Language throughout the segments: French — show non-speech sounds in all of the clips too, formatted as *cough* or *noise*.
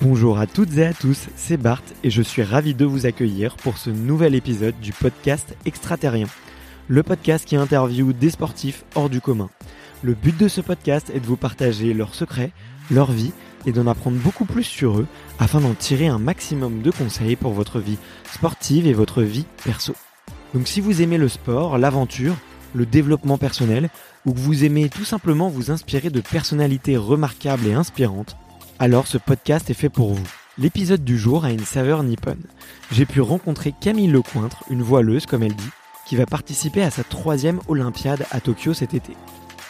Bonjour à toutes et à tous, c'est Bart et je suis ravi de vous accueillir pour ce nouvel épisode du podcast Extraterrien, le podcast qui interviewe des sportifs hors du commun. Le but de ce podcast est de vous partager leurs secrets, leur vie et d'en apprendre beaucoup plus sur eux afin d'en tirer un maximum de conseils pour votre vie sportive et votre vie perso. Donc si vous aimez le sport, l'aventure, le développement personnel ou que vous aimez tout simplement vous inspirer de personnalités remarquables et inspirantes, alors ce podcast est fait pour vous. L'épisode du jour a une saveur nippone. J'ai pu rencontrer Camille Lecointre, une voileuse comme elle dit, qui va participer à sa troisième Olympiade à Tokyo cet été.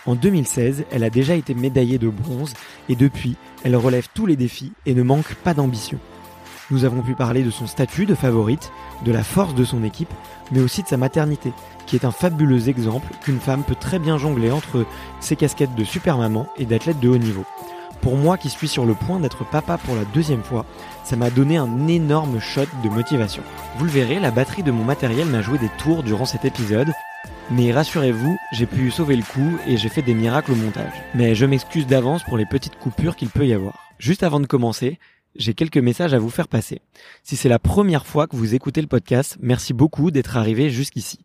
En 2016, elle a déjà été médaillée de bronze et depuis, elle relève tous les défis et ne manque pas d'ambition. Nous avons pu parler de son statut de favorite, de la force de son équipe, mais aussi de sa maternité, qui est un fabuleux exemple qu'une femme peut très bien jongler entre ses casquettes de super maman et d'athlète de haut niveau. Pour moi qui suis sur le point d'être papa pour la deuxième fois, ça m'a donné un énorme shot de motivation. Vous le verrez, la batterie de mon matériel m'a joué des tours durant cet épisode, mais rassurez-vous, j'ai pu sauver le coup et j'ai fait des miracles au montage. Mais je m'excuse d'avance pour les petites coupures qu'il peut y avoir. Juste avant de commencer, j'ai quelques messages à vous faire passer. Si c'est la première fois que vous écoutez le podcast, merci beaucoup d'être arrivé jusqu'ici.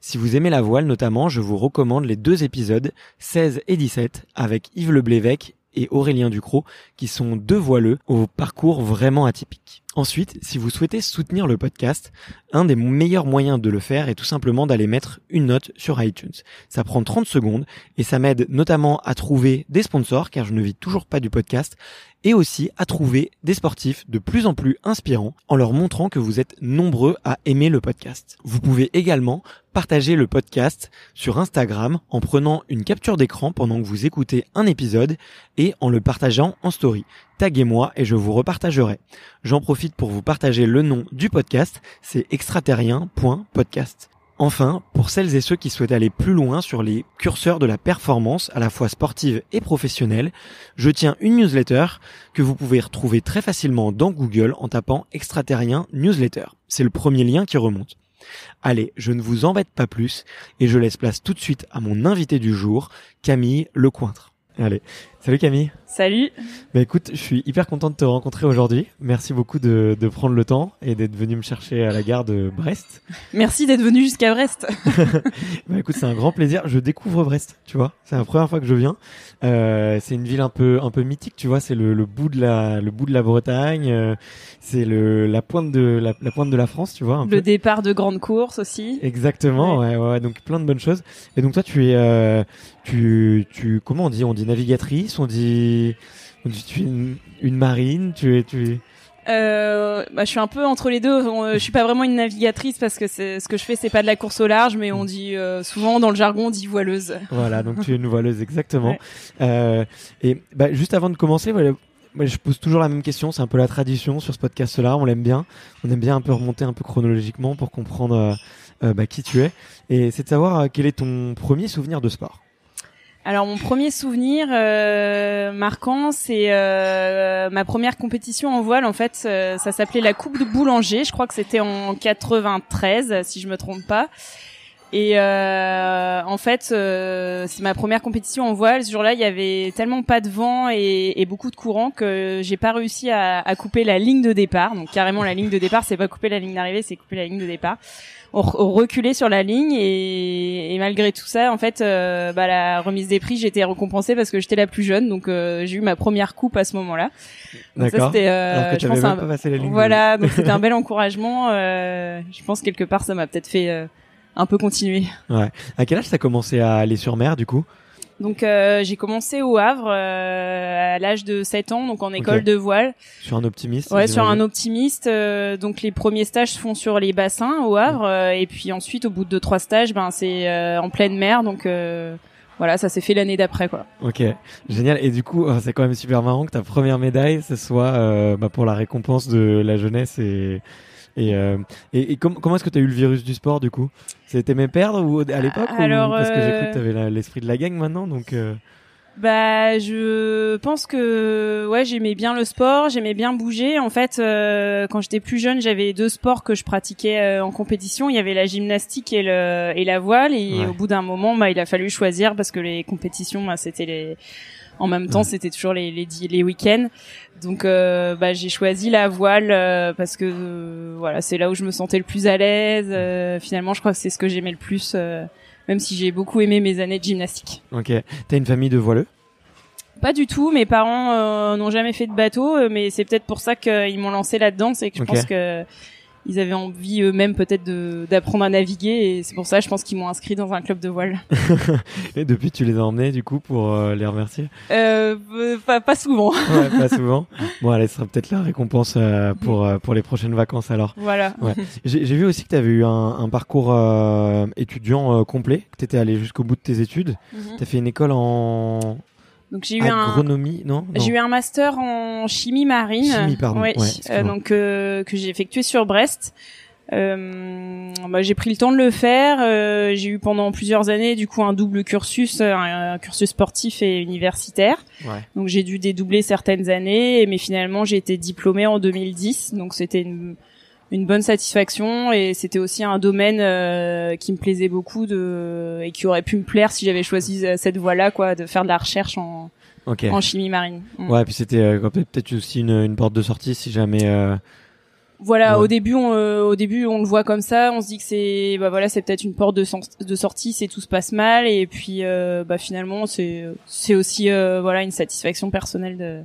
Si vous aimez la voile notamment, je vous recommande les deux épisodes 16 et 17 avec Yves Leblévec et Aurélien Ducrot, qui sont deux voileux au parcours vraiment atypique. Ensuite, si vous souhaitez soutenir le podcast, un des meilleurs moyens de le faire est tout simplement d'aller mettre une note sur iTunes. Ça prend 30 secondes et ça m'aide notamment à trouver des sponsors, car je ne vis toujours pas du podcast, et aussi à trouver des sportifs de plus en plus inspirants en leur montrant que vous êtes nombreux à aimer le podcast. Vous pouvez également partager le podcast sur Instagram en prenant une capture d'écran pendant que vous écoutez un épisode et en le partageant en story. Taguez-moi et je vous repartagerai. J'en profite pour vous partager le nom du podcast, c'est extraterrien.podcast. Enfin, pour celles et ceux qui souhaitent aller plus loin sur les curseurs de la performance, à la fois sportive et professionnelle, je tiens une newsletter que vous pouvez retrouver très facilement dans Google en tapant extraterrien newsletter. C'est le premier lien qui remonte. Allez, je ne vous embête pas plus et je laisse place tout de suite à mon invité du jour, Camille Lecointre. Allez, salut Camille. Salut. Bah écoute, je suis hyper content de te rencontrer aujourd'hui. Merci beaucoup de, de prendre le temps et d'être venu me chercher à la gare de Brest. Merci d'être venu jusqu'à Brest. *laughs* bah écoute, c'est un grand plaisir. Je découvre Brest, tu vois. C'est la première fois que je viens. Euh, c'est une ville un peu un peu mythique, tu vois. C'est le, le bout de la le bout de la Bretagne. Euh, c'est le la pointe de la, la pointe de la France, tu vois. un Le peu. départ de grande course aussi. Exactement, ouais. ouais, ouais, donc plein de bonnes choses. Et donc toi, tu es, euh, tu, tu, comment on dit? On dit navigatrice, on dit, on dit tu es une, une marine, tu es, tu es. Euh, bah, je suis un peu entre les deux. On- Je suis pas vraiment une navigatrice parce que ce que je fais, c'est pas de la course au large, mais on dit euh, souvent dans le jargon, on dit voileuse. Voilà, donc tu es une voileuse, exactement. Ouais. Euh, et bah, juste avant de commencer, voilà, moi, je pose toujours la même question. C'est un peu la tradition sur ce podcast-là. On l'aime bien. On aime bien un peu remonter un peu chronologiquement pour comprendre euh, euh, bah, qui tu es. Et c'est de savoir euh, quel est ton premier souvenir de sport? Alors mon premier souvenir euh, marquant, c'est euh, ma première compétition en voile. En fait, euh, ça s'appelait la Coupe de Boulanger. Je crois que c'était en 93, si je me trompe pas. Et euh, en fait, euh, c'est ma première compétition en voile. Ce jour-là, il y avait tellement pas de vent et, et beaucoup de courant que j'ai pas réussi à, à couper la ligne de départ. Donc carrément, la ligne de départ, c'est pas couper la ligne d'arrivée, c'est couper la ligne de départ. On, re- on reculait sur la ligne et, et malgré tout ça, en fait, euh, bah, la remise des prix, j'étais récompensée parce que j'étais la plus jeune, donc euh, j'ai eu ma première coupe à ce moment-là. Donc ça, D'accord. c'était, euh, je pense, un- même pas passé la ligne. de- voilà, donc c'était un *laughs* bel encouragement. Euh, je pense quelque part, ça m'a peut-être fait euh, un peu continuer. Ouais. À quel âge t'as commencé à aller sur mer, du coup? Donc euh, j'ai commencé au Havre euh, à l'âge de 7 ans, donc en école de voile. Sur un optimiste. Ouais, sur un optimiste. Euh, donc les premiers stages se font sur les bassins au Havre, euh, et puis ensuite au bout de trois stages, ben c'est en pleine mer, donc voilà, ça s'est fait l'année d'après quoi. Ok, génial. Et du coup, c'est quand même super marrant que ta première médaille, ce soit bah, pour la récompense de la jeunesse et et, euh, et, comment est-ce que tu as eu le virus du sport du coup? C'était mes perdre ou à l'époque Alors, Parce que j'ai cru que tu avais l'esprit de la gang maintenant, donc. Euh... Bah, je pense que ouais, j'aimais bien le sport, j'aimais bien bouger. En fait, euh, quand j'étais plus jeune, j'avais deux sports que je pratiquais euh, en compétition. Il y avait la gymnastique et le et la voile. Et au bout d'un moment, bah, il a fallu choisir parce que les compétitions, bah, c'était les en même temps, c'était toujours les les, les week-ends. Donc, euh, bah, j'ai choisi la voile euh, parce que euh, voilà, c'est là où je me sentais le plus à l'aise. finalement, je crois que c'est ce que j'aimais le plus, même si j'ai beaucoup aimé mes années de gymnastique. Ok. T'as une famille de voileux? Pas du tout. Mes parents n'ont jamais fait de bateau, mais c'est peut-être pour ça qu'ils m'ont lancé là-dedans. C'est que je pense que ils avaient envie eux-mêmes peut-être d'apprendre à naviguer et c'est pour ça je pense qu'ils m'ont inscrit dans un club de voile. *laughs* et depuis tu les as emmenés du coup pour euh, les remercier? Euh, pas, pas souvent. ouais, pas *laughs* souvent. Bon, allez, ce sera peut-être la récompense euh, pour euh, pour les prochaines vacances alors. Voilà. Ouais. *laughs* J'ai vu aussi que tu avais eu un, un parcours étudiant complet, que tu étais allé jusqu'au bout de tes études. Mm Tu as fait une école en donc j'ai eu agronomie, un non, J'ai eu un master en chimie marine. Chimie, pardon. Ouais, euh, donc euh, que j'ai effectué sur Brest. Euh, bah, j'ai pris le temps de le faire. Euh, j'ai eu pendant plusieurs années du coup un double cursus, un, cursus sportif et universitaire. Ouais. Donc j'ai dû dédoubler certaines années, mais finalement j'ai été diplômée en 2010. Donc c'était une une bonne satisfaction et c'était aussi un domaine euh, qui me plaisait beaucoup de et qui aurait pu me plaire si j'avais choisi euh, cette voie-là quoi de faire de la recherche en en chimie marine. Mm. Ouais, puis c'était euh, peut-être aussi une, une, porte de sortie si jamais voilà, au début, on, au début, on le voit comme ça. On se dit que c'est, bah voilà, c'est peut-être une porte de, de sortie, c'est tout se passe mal, et puis, bah finalement, c'est, c'est aussi, voilà, une satisfaction personnelle de,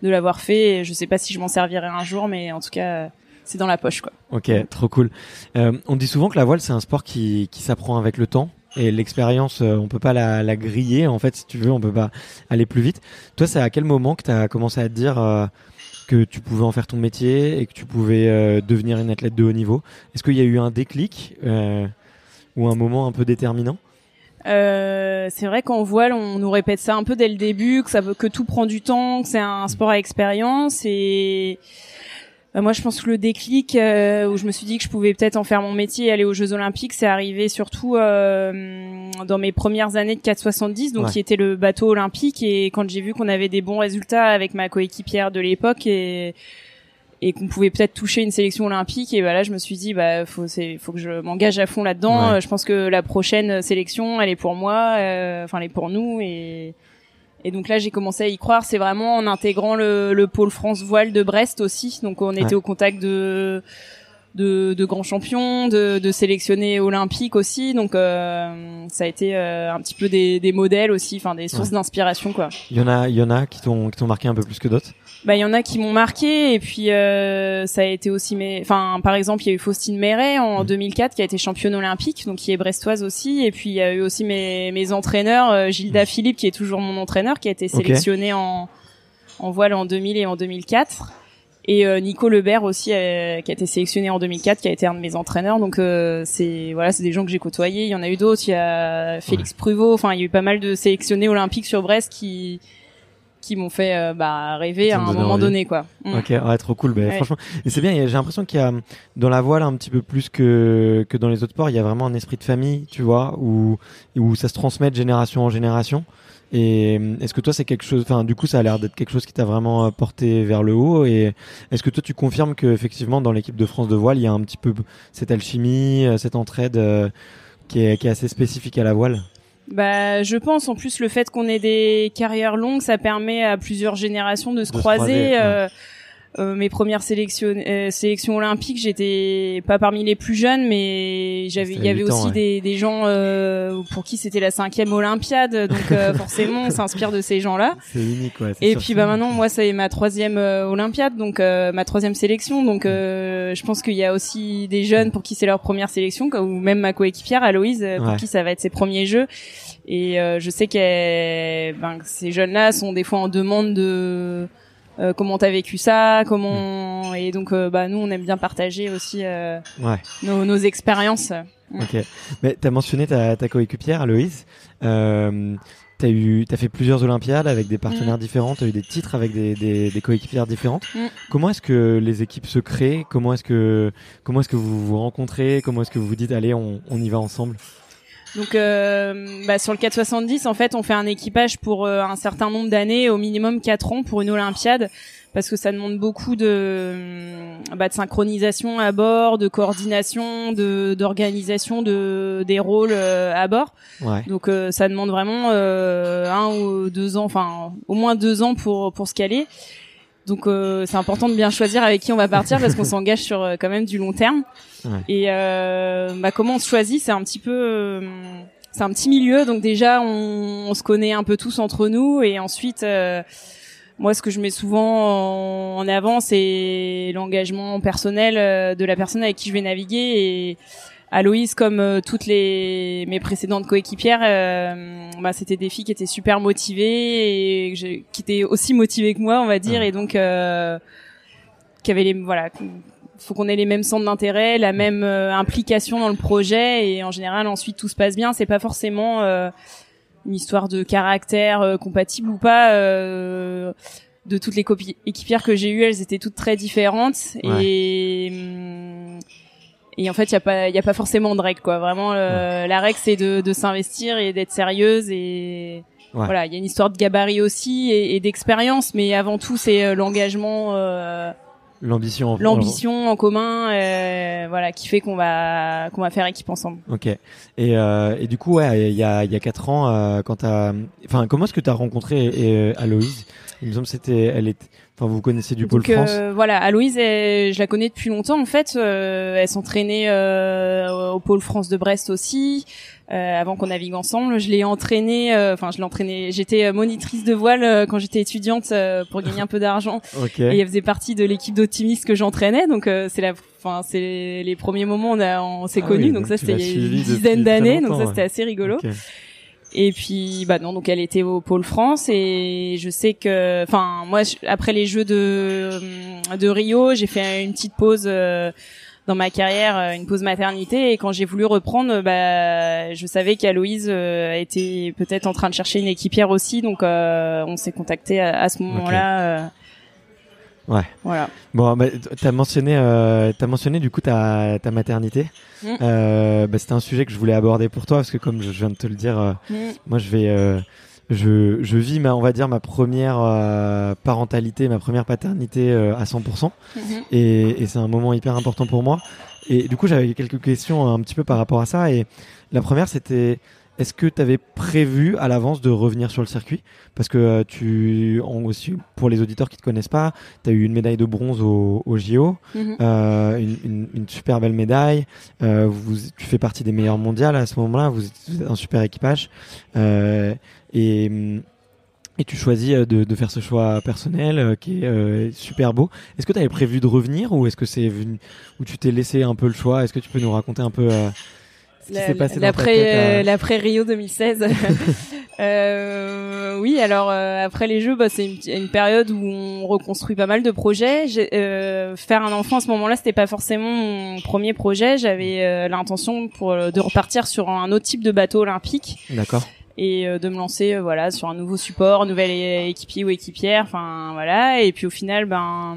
de l'avoir fait. Et je sais pas si je m'en servirai un jour, mais en tout cas, c'est dans la poche quoi. Ok, trop cool. Euh, on dit souvent que la voile c'est un sport qui, qui s'apprend avec le temps et l'expérience euh, on peut pas la, la, griller en fait si tu veux on peut pas aller plus vite. Toi c'est à quel moment que tu as commencé à te dire euh, que tu pouvais en faire ton métier et que tu pouvais euh, devenir une athlète de haut niveau? Est-ce qu'il y a eu un déclic ou un moment un peu déterminant? Euh, c'est vrai qu'en voile, on nous répète ça un peu dès le début, que ça veut que tout prend du temps, que c'est un sport à expérience et moi, je pense que le déclic euh, où je me suis dit que je pouvais peut-être en faire mon métier et aller aux Jeux Olympiques, c'est arrivé surtout euh, dans mes premières années de 470, donc qui était le bateau olympique. Et quand j'ai vu qu'on avait des bons résultats avec ma coéquipière de l'époque et et qu'on pouvait peut-être toucher une sélection olympique et bah je me suis dit bah faut c'est faut que je m'engage à fond là-dedans. Je pense que la prochaine sélection elle est pour moi enfin elle est pour nous et et donc là, j'ai commencé à y croire. C'est vraiment en intégrant le, le, pôle France voile de Brest aussi. Donc on était au contact de de, de grands champions, de, de sélectionnés olympiques aussi. Donc euh, ça a été euh, un petit peu des, des modèles aussi, enfin des sources d'inspiration quoi. Il y en a, il y en a qui t'ont qui t'ont marqué un peu plus que d'autres? Bah il y en a qui m'ont marqué et puis euh, ça a été aussi mes enfin par exemple il y a eu Faustine Méret en 2004 mm. qui a été championne olympique donc qui est brestoise aussi et puis il y a eu aussi mes mes entraîneurs euh, Gilda. Philippe qui est toujours mon entraîneur qui a été sélectionné en en voile en 2000 et en 2004 et euh, Nico Lebert aussi euh, qui a été sélectionné en 2004 qui a été un de mes entraîneurs donc euh, c'est voilà c'est des gens que j'ai côtoyés il y en a eu d'autres il y a Félix Pruvot enfin il y a eu pas mal de sélectionnés olympiques sur Brest qui qui m'ont fait bah, rêver à un moment donné quoi. Mm. Ok, ouais, trop cool. Bah, Franchement, et c'est bien. J'ai l'impression qu'il y a dans la voile un petit peu plus que que dans les autres sports, il y a vraiment un esprit de famille, tu vois, où où ça se transmet de génération en génération. Et euh, est-ce que toi c'est quelque chose, enfin du coup ça a l'air d'être quelque chose qui t'a vraiment euh, porté vers le haut. Et est-ce que toi tu confirmes que effectivement dans l'équipe de France de voile il y a un petit peu cette alchimie, euh, cette entraide qui est, qui est assez spécifique à la voile? Bah, je pense. En plus, le fait qu'on ait des carrières longues, ça permet à plusieurs générations de se croiser. euh, mes premières sélections, euh, sélections olympiques, j'étais pas parmi les plus jeunes, mais j'avais, il y avait aussi des, des, gens euh, pour qui c'était la cinquième Olympiade, donc euh, *laughs* forcément on s'inspire de ces gens-là. C'est unique, ouais. Et puis bah maintenant, moi c'est ma troisième Olympiade, donc ma troisième sélection, donc je pense qu'il y a aussi des jeunes pour qui c'est leur première sélection, ou même ma coéquipière Aloïse, pour qui ça va être ses premiers jeux. Et je sais que ben, ces jeunes-là sont des fois en demande de euh, comment t'as vécu ça, comment et donc euh, bah nous on aime bien partager aussi euh, ouais. nos, nos expériences. Ok, mais t'as mentionné ta, ta coéquipière Aloïse. Euh, t'as eu, t'as fait plusieurs Olympiades avec des partenaires mm. différents, t'as eu des titres avec des, des, des coéquipières différentes. Mm. Comment est-ce que les équipes se créent? Comment est-ce que comment est-ce que vous vous rencontrez? Comment est-ce que vous vous dites allez on, on y va ensemble? Donc euh, bah, sur le 470, en fait, on fait un équipage pour euh, un certain nombre d'années, au minimum 4 ans pour une Olympiade, parce que ça demande beaucoup de, bah, de synchronisation à bord, de coordination, de d'organisation de des rôles euh, à bord. Ouais. Donc euh, ça demande vraiment un ou deux ans, enfin au moins deux ans pour pour se caler. Donc euh, c'est important de bien choisir avec qui on va partir parce qu'on s'engage sur euh, quand même du long terme. Ouais. Et euh, bah, comment on se choisit, c'est un petit peu, euh, c'est un petit milieu. Donc déjà on, on, se connaît un peu tous entre nous et ensuite moi ce que je mets souvent en, avant c'est l'engagement personnel de la personne avec qui je vais naviguer et Aloïse, comme euh, toutes les mes précédentes coéquipières, euh, bah, c'était des filles qui étaient super motivées et qui étaient aussi motivées que moi, on va dire, et donc euh, qui avaient les voilà, faut qu'on ait les mêmes centres d'intérêt, la même euh, implication dans le projet, et en général ensuite tout se passe bien. C'est pas forcément une histoire de caractère compatible ou pas. de toutes les équipières que j'ai eues, elles étaient toutes très différentes. Et hum, et en fait il y a pas il y a pas forcément de règle quoi. Vraiment la règle c'est de, de s'investir et d'être sérieuse et voilà il y a une histoire de gabarit aussi et, et d'expérience mais avant tout c'est euh, l'engagement euh, l'ambition l'ambition en commun euh, voilà qui fait qu'on va qu'on va faire équipe ensemble. Ok. Et euh, et du coup ouais il y a il y a quatre ans euh, quand t'as enfin comment est-ce que t'as rencontré euh, Aloïse? Il me semble c'était elle est Enfin, vous connaissez du pôle France. Euh, voilà, Aloïse, je la connais depuis longtemps en fait. Euh, elle s'entraînait euh, au pôle France de Brest aussi. Euh, avant qu'on navigue ensemble, je l'ai entraînée. Euh, enfin, je l'ai entraînée. J'étais monitrice de voile quand j'étais étudiante pour gagner un peu d'argent. *laughs* okay. Et elle faisait partie de l'équipe d'optimistes que j'entraînais. Donc c'est la, enfin c'est les premiers moments où on, a, on s'est ah connus. donc ça c'était il y a une dizaine d'années. Donc ça c'était assez rigolo. Okay. Et puis bah non, donc elle était au pôle France et je sais que, enfin moi après les Jeux de de Rio, j'ai fait une petite pause euh, dans ma carrière, euh, une pause maternité et quand j'ai voulu reprendre, bah je savais qu'Aloïse euh, était peut-être en train de chercher une équipière aussi, donc on s'est contacté à, ce moment-là. Ouais. Voilà. Bon, bah, t'as mentionné, euh, t'as mentionné du coup ta, ta maternité. Mm. Euh, bah, c'était un sujet que je voulais aborder pour toi parce que comme je viens de te le dire, euh, mm. moi je vais, euh, je, je vis ma, on va dire ma première euh, parentalité, ma première paternité à 100%, -hmm. et, et c'est un moment hyper important pour moi. Et du coup, j'avais quelques questions un petit peu par rapport à ça. Et la première, c'était est-ce que tu avais prévu à l'avance de revenir sur le circuit? Parce que euh, tu, aussi, pour les auditeurs qui te connaissent pas, tu as eu une médaille de bronze au, au JO, mhm. euh, une, une, une, super belle médaille. Euh, vous, tu fais partie des meilleurs mondiales à ce moment-là. Vous, êtes un super équipage. Euh, et et tu choisis de, de, faire ce choix personnel euh, qui est euh, super beau. Est-ce que tu avais prévu de revenir ou est-ce que c'est où tu t'es laissé un peu le choix? Est-ce que tu peux nous raconter un peu L'après l'après Rio 2016. *laughs* euh, oui, alors euh, après les Jeux, bah, c'est une, une, période où on reconstruit pas mal de projets. Euh, faire un enfant à ce moment-là, c'était pas forcément mon premier projet. J'avais euh, l'intention pour de repartir sur un autre type de bateau olympique. D'accord. Et de me lancer, voilà, sur un nouveau support, nouvel équipier ou équipière, enfin voilà. Et puis au final, ben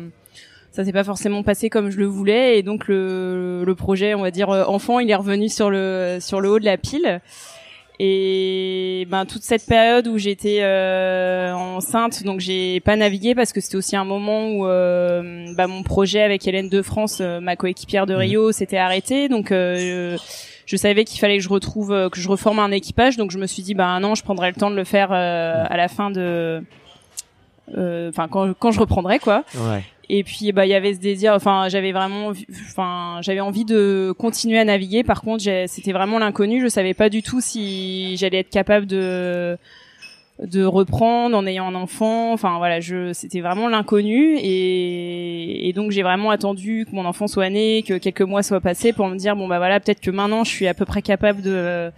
ça s'est pas forcément passé comme je le voulais. Et donc le, le projet on va dire euh, enfant il est revenu sur le sur le haut de la pile. Et ben toute cette période où j'étais euh, enceinte donc j'ai pas navigué parce que c'était aussi un moment où euh, bah, mon projet avec Hélène de France euh, ma coéquipière de Rio s'était arrêté. Donc je savais qu'il fallait que je retrouve que je reforme un équipage. Donc je me suis dit bah non je prendrai le temps de le faire à la fin de enfin quand quand je reprendrai quoi. Ouais. Et puis bah il y avait ce désir, enfin j'avais vraiment, enfin j'avais envie de continuer à naviguer. Par contre, c'était vraiment l'inconnu. Je savais pas du tout si j'allais être capable de de reprendre en ayant un enfant. Enfin voilà, je c'était vraiment l'inconnu et, et donc j'ai vraiment attendu que mon enfant soit né, que quelques mois soient passés pour me dire bon bah voilà peut-être que maintenant je suis à peu près capable de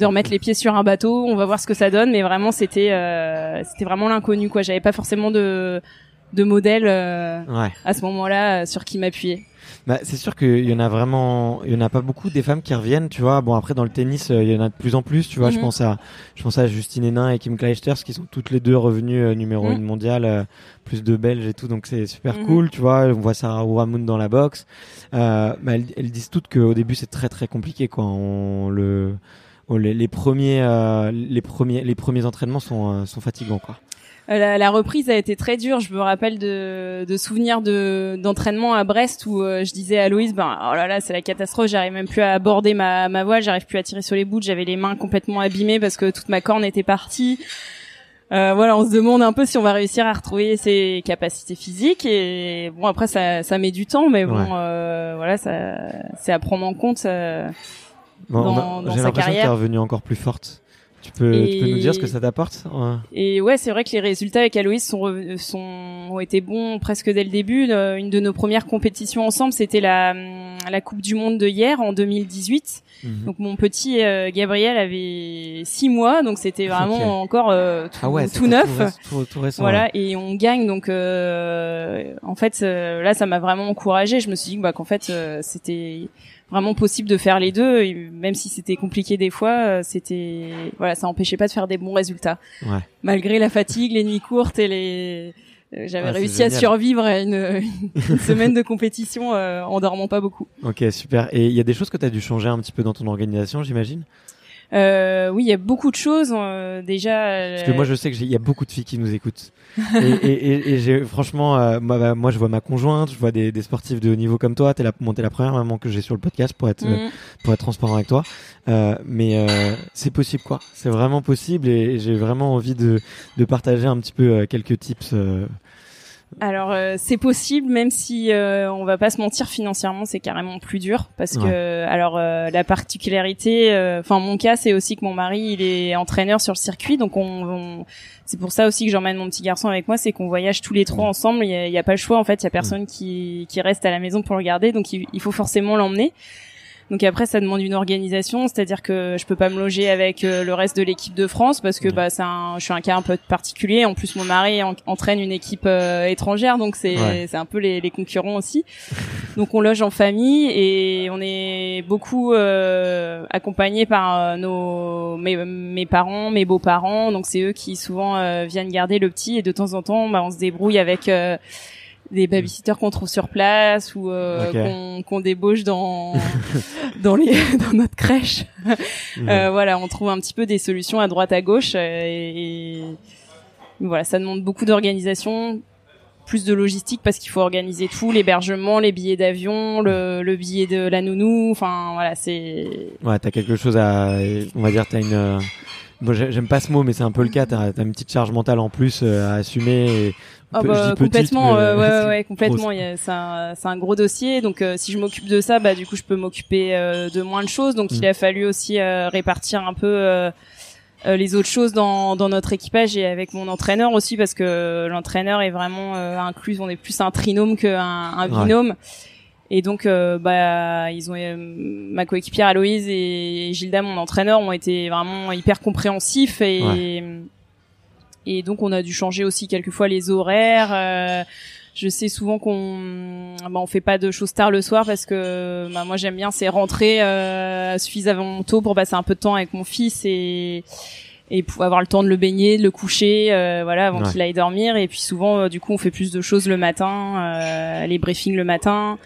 de remettre les pieds sur un bateau. On va voir ce que ça donne, mais vraiment c'était euh, c'était vraiment l'inconnu quoi. J'avais pas forcément de de modèle euh, à ce moment-là euh, sur qui m'appuyer. Bah, c'est sûr qu'il y en a vraiment, il y en a pas beaucoup des femmes qui reviennent, tu vois. Bon après dans le tennis, il y en a de plus en plus, tu vois. Je mhm. pense à, je pense à Justine Hénin et Kim Clijsters qui sont toutes les deux revenues numéro mhm. une mondiale, plus de Belges et tout, donc c'est super mhm. cool, tu vois. On voit Sarah Ouramoun dans la boxe. Euh, bah, elles, elles, disent toutes qu'au début c'est très très compliqué, quoi. On le les, les, premiers, les premiers, les premiers entraînements sont, sont fatigants, quoi. Euh, la, la, reprise a été très dure. Je me rappelle de, de souvenirs de d'entraînement à Brest où euh, je disais à Louise, ben oh là là, c'est la catastrophe. J'arrive même plus à aborder ma, ma voile, j'arrive plus à tirer sur les bouts. J'avais les mains complètement abîmées parce que toute ma corne était partie. Euh, voilà, on se demande un peu si on va réussir à retrouver ses capacités physiques. Et bon, après, ça, ça met du temps, mais bon, euh, voilà, ça, c'est à prendre en compte. Euh, dans, J'ai l'impression que tu es revenue encore plus forte. Tu peux, tu peux nous dire ce que ça t'apporte Et ouais, c'est vrai que les résultats avec Aloïs sont, sont ont été bons presque dès le début. Une de nos premières compétitions ensemble, c'était la, la Coupe du Monde de hier en 2018. Mhm. Donc mon petit euh, Gabriel avait six mois, donc c'était vraiment encore euh, tout, ah tout neuf. Tout, tout, récent, voilà, et on gagne. Donc euh, en fait, là, ça m'a vraiment encouragé. Je me suis dit bah, qu'en fait, c'était vraiment possible de faire les deux, même si c'était compliqué des fois, euh, c'était voilà, ça empêchait pas de faire des bons résultats. Ouais. Malgré la fatigue, les nuits courtes et les euh, j'avais réussi à survivre à une, *laughs* une semaine de compétition euh, en dormant pas beaucoup. Ok, super. Et il y a des choses que tu as dû changer un petit peu dans ton organisation, j'imagine? Euh, oui, il y a beaucoup de choses euh, déjà. Parce que moi, je sais qu'il y a beaucoup de filles qui nous écoutent. *laughs* et, et, et, j'ai franchement, euh, moi, bah, moi, je vois ma conjointe, je vois des, des sportifs de haut niveau comme toi. T'es la, bon, la première maman que j'ai sur le podcast pour être mm. pour être transparent avec toi. mais c'est possible, quoi. C'est vraiment possible, et, j'ai vraiment envie de de partager un petit peu quelques tips alors euh, c'est possible, même si euh, on va pas se mentir financièrement, c'est carrément plus dur parce que alors euh, la particularité, enfin mon cas, c'est aussi que mon mari il est entraîneur sur le circuit, donc on, c'est pour ça aussi que j'emmène mon petit garçon avec moi, c'est qu'on voyage tous les trois ensemble. Il y a, pas le choix en fait, il y a personne qui qui reste à la maison pour le garder, donc il faut forcément l'emmener. Donc après, ça demande une organisation, c'est-à-dire que je peux pas me loger avec euh, le reste de l'équipe de France parce que bah c'est un, je suis un cas un peu particulier. En plus, mon mari entraîne une équipe euh, étrangère, donc c'est c'est un peu les, les, concurrents aussi. Donc on loge en famille et on est beaucoup euh, accompagnés par nos mes, mes parents, mes beaux-parents. Donc c'est eux qui souvent viennent garder le petit et de temps en temps, bah, on se débrouille avec des babysitters qu'on trouve sur place ou euh, qu'on débauche dans *laughs* dans les *laughs* dans notre crèche. euh, voilà, on trouve un petit peu des solutions à droite à gauche euh, et, voilà, ça demande beaucoup d'organisation, plus de logistique parce qu'il faut organiser tout, l'hébergement, les billets d'avion, le, le billet de la nounou, enfin voilà, c'est Ouais, t'as quelque chose à on va dire t'as une euh, Bon, j'aime pas ce mot, mais c'est un peu le cas. T'as as une petite charge mentale en plus euh, à assumer. Et oh bah, complètement, euh, ouais, *laughs* ouais, complètement. C'est un, un, gros dossier. Donc, euh, si je m'occupe de ça, bah du coup, je peux m'occuper de moins de choses. Donc, il mm. a fallu aussi répartir un peu les autres choses dans, dans notre équipage et avec mon entraîneur aussi, parce que l'entraîneur est vraiment inclus. On est plus un trinôme qu'un un binôme. Et donc, euh, bah, ils ont euh, ma coéquipière Aloïse et Gilda, mon entraîneur, ont été vraiment hyper compréhensifs et et donc on a dû changer aussi quelquefois les horaires. Euh, je sais souvent qu'on bah, on fait pas de choses tard le soir parce que bah, moi j'aime bien c'est rentrer suffisamment tôt pour passer un peu de temps avec mon fils et et pour avoir le temps de le baigner, de le coucher, voilà, avant qu'il aille dormir. Et puis souvent, du coup, on fait plus de choses le matin, les briefings le matin.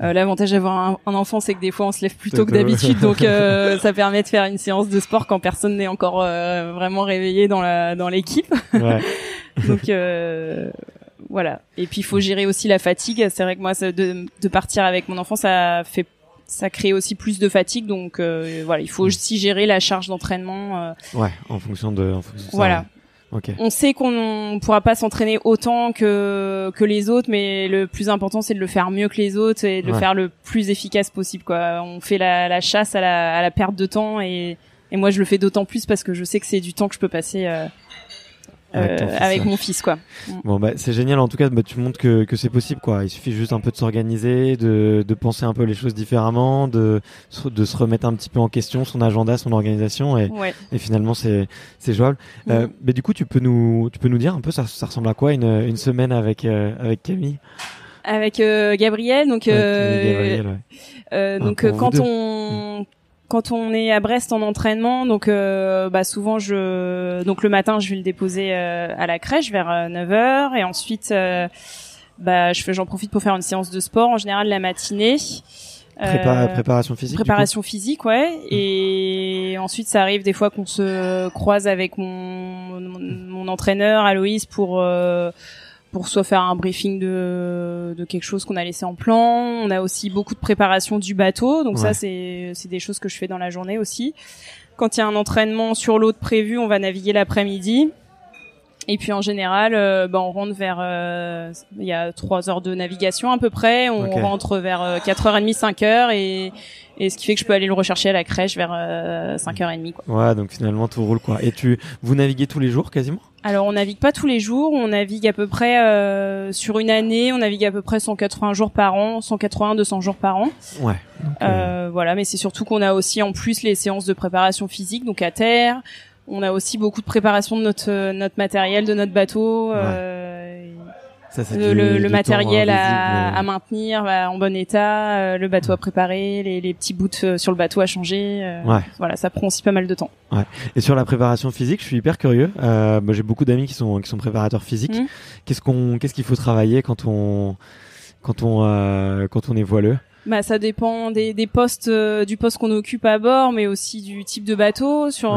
Euh, L'avantage d'avoir un, enfant, c'est que des fois on se lève plus tôt que d'habitude, donc euh, *laughs* ça permet de faire une séance de sport quand personne n'est encore euh, vraiment réveillé dans la dans l'équipe. Ouais. *laughs* donc euh, voilà. Et puis il faut gérer aussi la fatigue. C'est vrai que moi, de, de partir avec mon enfant, ça fait ça crée aussi plus de fatigue, donc voilà, il faut aussi gérer la charge d'entraînement. Ouais, en fonction de. En fonction voilà. On sait qu'on ne pourra pas s'entraîner autant que que les autres, mais le plus important c'est de le faire mieux que les autres et de le faire le plus efficace possible. Quoi. On fait la, la chasse à la, à la perte de temps et, et moi je le fais d'autant plus parce que je sais que c'est du temps que je peux passer. Euh, avec, euh, mon fils quoi. Bon bah c'est génial en tout cas bah, tu montres que, que c'est possible quoi. Il suffit juste un peu de s'organiser, de, de penser un peu les choses différemment, de de se remettre un petit peu en question son agenda, son organisation et, et finalement c'est c'est jouable. Mm. Euh, mais du coup tu peux nous tu peux nous dire un peu ça, ça ressemble à quoi une, une semaine avec euh, avec Camille? Avec euh, Gabriel donc Gabriel, ouais. donc quand on mm quand on est à Brest en entraînement, donc euh, bah souvent je donc le matin je vais le déposer euh, à la crèche vers 9h euh, et ensuite bah je fais j'en profite pour faire une séance de sport en général la matinée. préparation physique. Préparation physique, ouais. Et ensuite, ça arrive des fois qu'on se croise avec mon, mon, mon entraîneur Aloïs pour pour soit faire un briefing de, de quelque chose qu'on a laissé en plan. On a aussi beaucoup de préparation du bateau, donc ça c'est c'est des choses que je fais dans la journée aussi. Quand il y a un entraînement sur l'eau prévu, on va naviguer l'après-midi. Et puis en général, euh, bah, on rentre vers, euh, il y a trois heures de navigation à peu près. On rentre vers 4h30, euh, 5h et et ce qui fait que je peux aller le rechercher à la crèche vers 5h30 quoi. Ouais, donc finalement tout roule quoi. Et tu vous naviguez tous les jours quasiment? Alors on navigue pas tous les jours, on navigue à peu près euh, sur une année, on navigue à peu près 180 jours par an, 180 200 jours par an. Ouais. Euh, voilà, mais c'est surtout qu'on a aussi en plus les séances de préparation physique donc à terre. On a aussi beaucoup de préparation de notre notre matériel, de notre bateau. Euh, le, matériel à, à, maintenir en bon état, euh, le bateau à préparer, les, les, petits bouts euh, sur le bateau à changer. Euh, ouais. Voilà, ça prend aussi pas mal de temps. Ouais. Et sur la préparation physique, je suis hyper curieux. Euh, j'ai beaucoup d'amis qui sont qui sont préparateurs physiques. Mmh. Qu'est-ce qu'on qu'est-ce qu'il faut travailler quand on quand on quand on est voileux? Bah, ça dépend des, des postes, du poste qu'on occupe à bord, mais aussi du type de bateau. Sur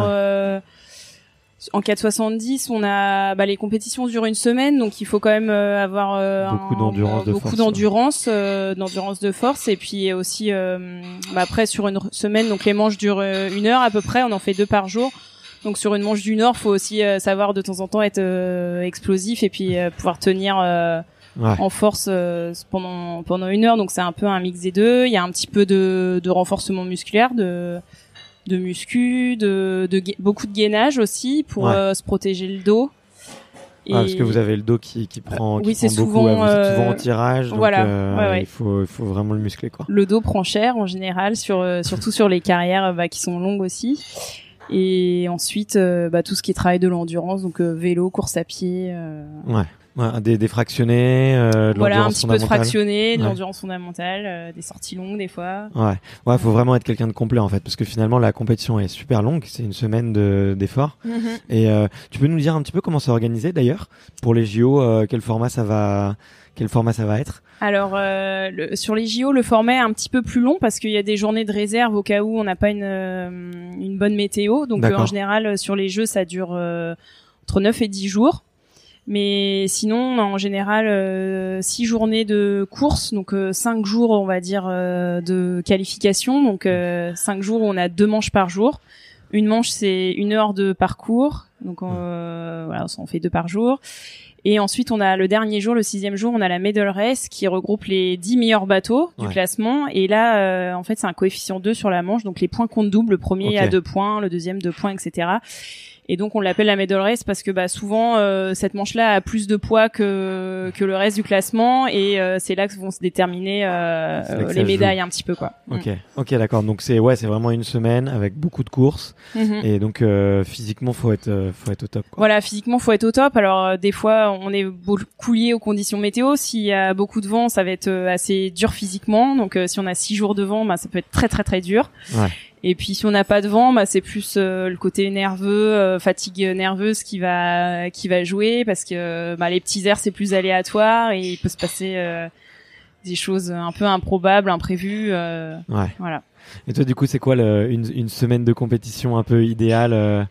en 470, on a bah, les compétitions durent une semaine, donc il faut quand même euh, avoir euh, beaucoup d'endurance, de beaucoup d'endurance, euh, d'endurance de force, et puis aussi bah, après sur une semaine, donc les manches durent une heure à peu près, on en fait deux par jour. Donc sur une manche d'une heure, faut aussi savoir de temps en temps être explosif et puis pouvoir tenir en force pendant pendant une heure. Donc c'est un peu un mix des deux. Il y a un petit peu de, de renforcement musculaire, de de muscu, de, de beaucoup de gainage aussi pour euh, se protéger le dos. Et... Ah, parce que vous avez le dos qui, qui prend, qui oui, c'est souvent, beaucoup, vous êtes souvent en euh, tirage, donc voilà, euh, il faut il faut vraiment le muscler quoi. Le dos prend cher en général, sur surtout sur les carrières bah, qui sont longues aussi. Et ensuite, bah, tout ce qui est travail de l'endurance, donc vélo, course à pied. Ouais des, des fractionnés, euh, de voilà un petit peu de fractionné, de l'endurance fondamentale, euh, des sorties longues des fois. Ouais, ouais, faut vraiment être quelqu'un de complet en fait, parce que finalement la compétition est super longue, c'est une semaine de d'efforts. Mhm. Et euh, tu peux nous dire un petit peu comment c'est organisé d'ailleurs pour les JO, euh, quel format ça va, quel format ça va être? Alors le, sur les JO, le format est un petit peu plus long parce qu'il y a des journées de réserve au cas où on n'a pas une, une bonne météo. Donc en général sur les Jeux, ça dure entre 9 et 10 jours. Mais sinon, en général, euh, six journées de course, donc euh, cinq jours, on va dire, euh, de qualification. Donc euh, cinq jours, on a deux manches par jour. Une manche, c'est une heure de parcours, donc voilà, on fait deux par jour. Et ensuite, on a le dernier jour, le sixième jour, on a la medal race qui regroupe les dix meilleurs bateaux du classement. Et là, en fait, c'est un coefficient 2 sur la manche, donc les points comptent double. Le premier a deux points, le deuxième deux points, etc. Et donc on l'appelle la medal race parce que bah, souvent euh, cette manche-là a plus de poids que que le reste du classement et euh, c'est là que vont se déterminer euh, les médailles un petit peu quoi. Ok, ok d'accord. Donc c'est ouais c'est vraiment une semaine avec beaucoup de courses mhm. et donc physiquement faut être faut être au top. Quoi. Voilà physiquement faut être au top. Alors des fois on est beaucoup lié aux conditions météo. S'il y a beaucoup de vent ça va être assez dur physiquement. Donc si on a six jours de vent bah, ça peut être très très très dur. Ouais. Et puis si on n'a pas de vent, bah c'est plus euh, le côté nerveux, euh, fatigue nerveuse qui va qui va jouer parce que bah, les petits airs c'est plus aléatoire et il peut se passer euh, des choses un peu improbables, imprévues. ouais. Voilà. Et toi du coup c'est quoi le, une, une semaine de compétition un peu idéale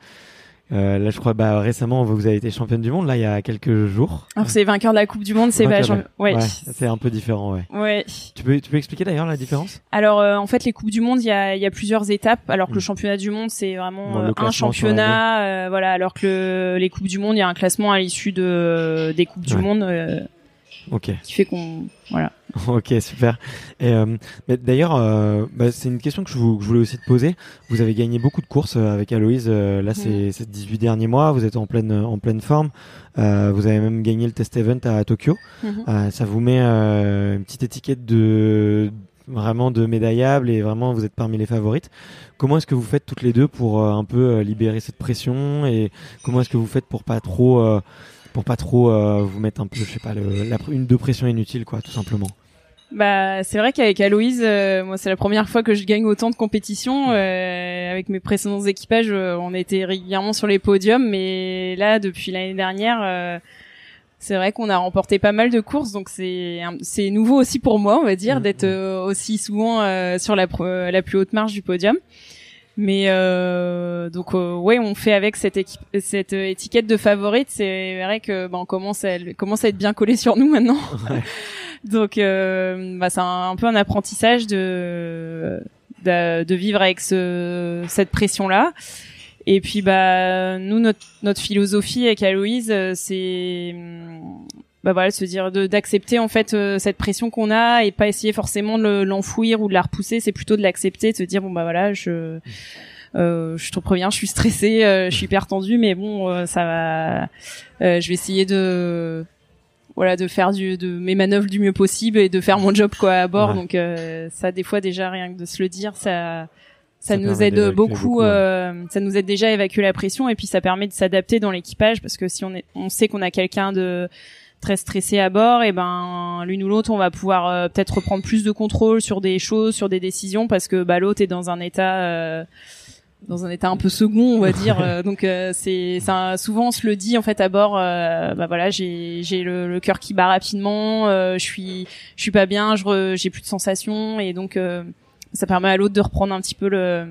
Euh, là, je crois, bah, récemment, vous avez été championne du monde, là, il y a quelques jours. Alors, c'est vainqueur de la Coupe du Monde, c'est vachement, ouais. Ouais, c'est un peu différent, ouais. Ouais. Tu peux, tu peux expliquer d'ailleurs la différence? Alors euh, en fait les coupes du monde, il y a, il y a plusieurs étapes. Alors que le Mm. championnat du monde c'est vraiment Bon, euh, un championnat, euh, voilà. Alors que le- les coupes du monde, il y a un classement à l'issue de des coupes du monde euh, Ok, qui fait qu'on voilà. *laughs* ok, super. Et euh, mais d'ailleurs, euh, bah, c'est une question que je, vous, que je voulais aussi te poser. Vous avez gagné beaucoup de courses euh, avec Aloïse. euh, là, c'est ces 18 derniers mois. Vous êtes en pleine, en pleine forme. Euh, vous avez même gagné le test event à Tokyo. Mhm. Euh, ça vous met euh, une petite étiquette de vraiment de médaillable et vraiment vous êtes parmi les favorites. Comment est-ce que vous faites toutes les deux pour euh, un peu euh, libérer cette pression et comment est-ce que vous faites pour pas trop euh, pour pas trop euh, vous mettre un peu je sais pas le, la, une de pression inutile quoi tout simplement. Bah c'est vrai qu'avec Aloïse, euh, moi c'est la première fois que je gagne autant de compétitions. Euh, avec mes précédents équipages, euh, on était régulièrement sur les podiums, mais là depuis l'année dernière. euh, c'est vrai qu'on a remporté pas mal de courses, donc c'est c'est nouveau aussi pour moi, on va dire, d'être euh, aussi souvent euh, sur la la plus haute marge du podium. Mais euh, donc euh, ouais, on fait avec cette équipe, cette euh, étiquette de favorite. C'est vrai que bah, on commence à elle commence à être bien collé sur nous maintenant. Ouais. *laughs* donc euh, bah, c'est un, un peu un apprentissage de de, de vivre avec ce, cette pression là. Et puis bah nous notre notre philosophie avec Aloïse euh, c'est hum, bah voilà se dire de d'accepter en fait euh, cette pression qu'on a et pas essayer forcément de le- l'enfouir ou de la repousser c'est plutôt de l'accepter de se dire bon bah voilà je euh, je te préviens je suis stressée euh, je suis hyper tendue mais bon euh, ça va euh, je vais essayer de voilà de faire du de mes manœuvres du mieux possible et de faire mon job quoi à bord Ouais. donc euh, ça des fois déjà rien que de se le dire ça ça, Ça nous aide beaucoup, ouais. euh, ça nous aide déjà à évacuer la pression et puis ça permet de s'adapter dans l'équipage parce que si on est on sait qu'on a quelqu'un de très stressé à bord et ben l'une ou l'autre on va pouvoir euh, peut-être reprendre plus de contrôle sur des choses sur des décisions parce que bah l'autre est dans un état euh, dans un état un peu second on va *laughs* dire. Euh, donc euh, c'est souvent on se le dit en fait à bord euh, bah voilà j'ai j'ai le, le cœur qui bat rapidement euh, je suis je suis pas bien je j'ai plus de sensations et donc euh, ça permet à l'autre de reprendre un petit peu le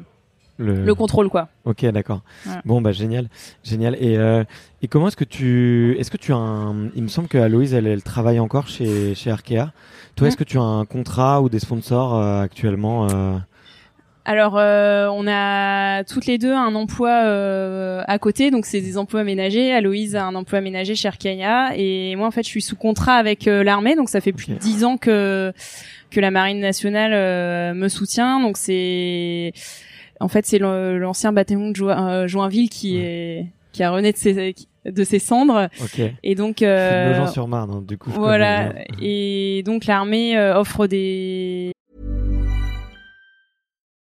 Le, le contrôle quoi Ok, d'accord. Voilà. Bon, bah génial, génial. Et euh, et comment est-ce que tu, est-ce que tu as un, il me semble que Aloïse, elle, elle travaille encore chez chez Arkea. Toi, est-ce que tu as un contrat ou des sponsors euh, actuellement euh, Alors, euh, on a toutes les deux un emploi euh, à côté, donc c'est des emplois ménagers. Aloïse a un emploi ménager chez Arkaya et moi en fait je suis sous contrat avec euh, l'armée, donc ça fait plus de dix ans que que la marine nationale euh, me soutient. Donc c'est en fait c'est le- l'ancien bataillon de euh, Joinville qui est qui a rené de ses de ses cendres Ok. et donc euh, Nogent-sur-Marne, hein, du coup. voilà et donc l'armée euh, offre des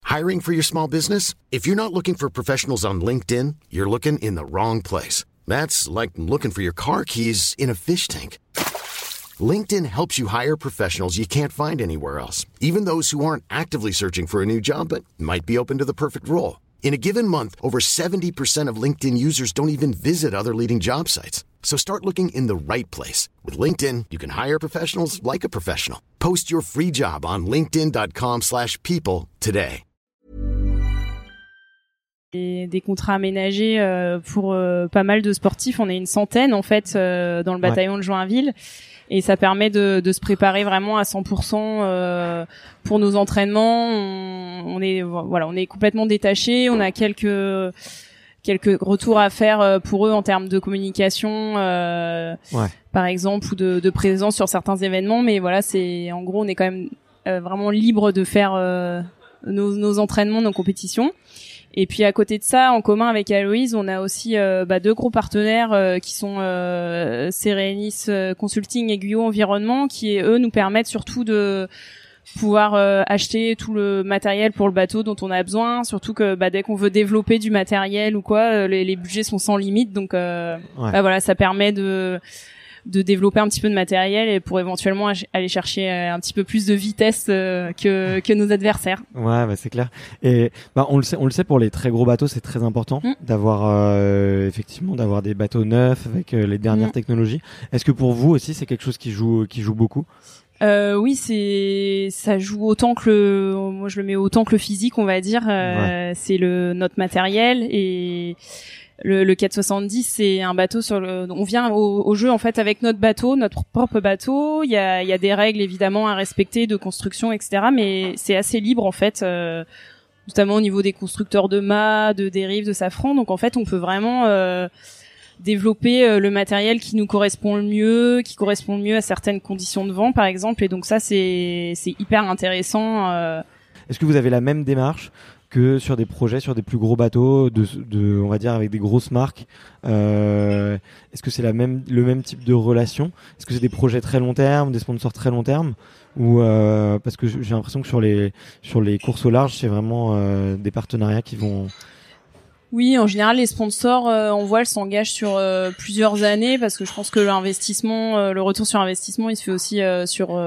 Hiring for your small business? If you're not looking for professionals on LinkedIn, you're looking in the wrong place. That's like looking for your car keys in a fish tank. LinkedIn helps you hire professionals you can't find anywhere else, even those who aren't actively searching for a new job but might be open to the perfect role. In a given month, over 70% of LinkedIn users don't even visit other leading job sites. So start looking in the right place. With LinkedIn, you can hire professionals like a professional. Post your free job on linkedin.com/people slash people today. des, des contrats aménagés euh, pour euh, pas mal de sportifs. On est une centaine en fait euh, dans le Ouais. bataillon de Joinville. Et ça permet de, de se préparer vraiment à 100% euh, pour nos entraînements. On, on est voilà, on est complètement détaché. On a quelques quelques retours à faire euh, pour eux en termes de communication, euh, Ouais. par exemple, ou de, de présence sur certains événements. Mais voilà, c'est en gros, on est quand même euh, vraiment libre de faire euh, nos, nos entraînements, nos compétitions. Et puis à côté de ça, en commun avec Aloïse, on a aussi euh, bah, deux gros partenaires euh, qui sont euh, Serenis euh, Consulting et Guyot Environnement, qui eux nous permettent surtout de pouvoir euh, acheter tout le matériel pour le bateau dont on a besoin. Surtout que bah, dès qu'on veut développer du matériel ou quoi, les, les budgets sont sans limite. Donc euh, Ouais. bah, voilà, ça permet de de développer un petit peu de matériel et pour éventuellement aller chercher euh, un petit peu plus de vitesse euh, que que nos adversaires. Ouais, bah, c'est clair. Et bah, on le sait, on le sait pour les très gros bateaux, c'est très important Mm. d'avoir euh, effectivement d'avoir des bateaux neufs avec euh, les dernières Mm. technologies. Est-ce que pour vous aussi c'est quelque chose qui joue qui joue beaucoup? Euh, oui, c'est ça joue autant que le moi je le mets autant que le physique, on va dire. C'est le notre matériel et le, le 470 c'est un bateau sur le on vient au, jeu en fait avec notre bateau notre propre bateau. Il y a, y a des règles évidemment à respecter de construction etc mais c'est assez libre en fait euh, notamment au niveau des constructeurs de mâts de dérives de safran donc en fait on peut vraiment euh, développer euh, le matériel qui nous correspond le mieux qui correspond le mieux à certaines conditions de vent par exemple. Et donc ça c'est c'est hyper intéressant est-ce que vous avez la même démarche que sur des projets, sur des plus gros bateaux, de, de on va dire avec des grosses marques. Euh, Est-ce que c'est la même, le même type de relation? Est-ce que c'est des projets très long terme, des sponsors très long terme? Ou euh, parce que j'ai l'impression que sur les sur les courses au large, c'est vraiment euh, des partenariats qui vont oui, en général, les sponsors euh, en voile s'engagent sur euh, plusieurs années parce que je pense que l'investissement, euh, le retour sur investissement, il se fait aussi sur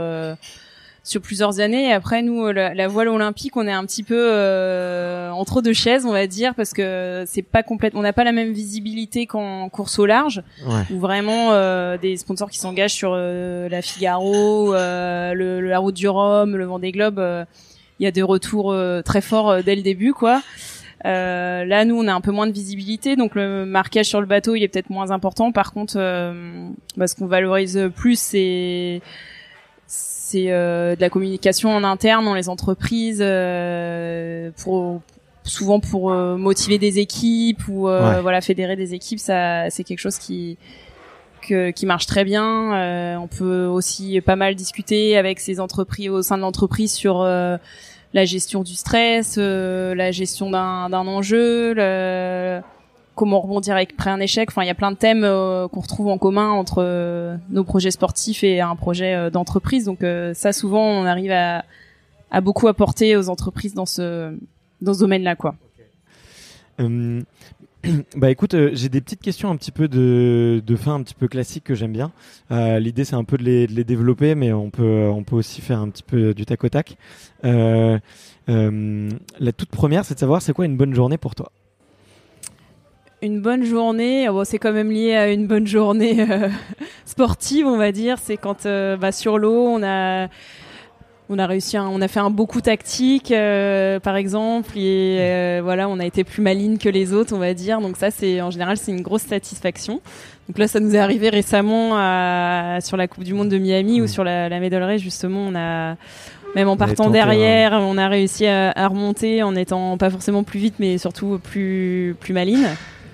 sur plusieurs années. Et après, nous, euh, la, voile olympique, on est un petit peu euh, entre deux chaises, on va dire, parce que c'est pas complètement, on n'a pas la même visibilité qu'en course au large, ou vraiment euh, des sponsors qui s'engagent sur la Figaro, le, la Route du Rhum, le Vendée Globe. Il y a des retours très forts dès le début, quoi. là, nous, on a un peu moins de visibilité, donc le marquage sur le bateau, il est peut-être moins important. Par contre, bah, ce qu'on valorise plus, c'est c'est euh, de la communication en interne dans les entreprises euh, pour souvent pour euh, motiver des équipes ou voilà fédérer des équipes ça c'est quelque chose qui qui marche très bien. On peut aussi pas mal discuter avec ces entreprises au sein de l'entreprise sur la gestion du stress la gestion d'un d'un enjeu le, comment rebondir après un échec. Enfin, il y a plein de thèmes euh, qu'on retrouve en commun entre euh, nos projets sportifs et un projet euh, d'entreprise. Donc ça, souvent, on arrive à, beaucoup apporter aux entreprises dans ce domaine-là, quoi. *clears throat* Bah écoute, j'ai des petites questions un petit peu de, fin, un petit peu classiques que j'aime bien. L'idée c'est un peu de les, développer, mais on peut on peut aussi faire un petit peu du tac au tac. la toute première, c'est de savoir c'est quoi une bonne journée pour toi? Une bonne journée, bon, c'est quand même lié à une bonne journée euh, *laughs* sportive, on va dire. C'est quand euh, bah, sur l'eau, on a on a réussi, on a fait un beau coup tactique, euh, par exemple, et voilà, on a été plus maligne que les autres, on va dire. Donc ça, c'est en général, c'est une grosse satisfaction. Donc là, ça nous est arrivé récemment sur la Coupe du Monde de Miami ou mmh. sur la, la justement, on a même en partant derrière, on a réussi à, à, remonter en étant pas forcément plus vite, mais surtout plus plus maligne.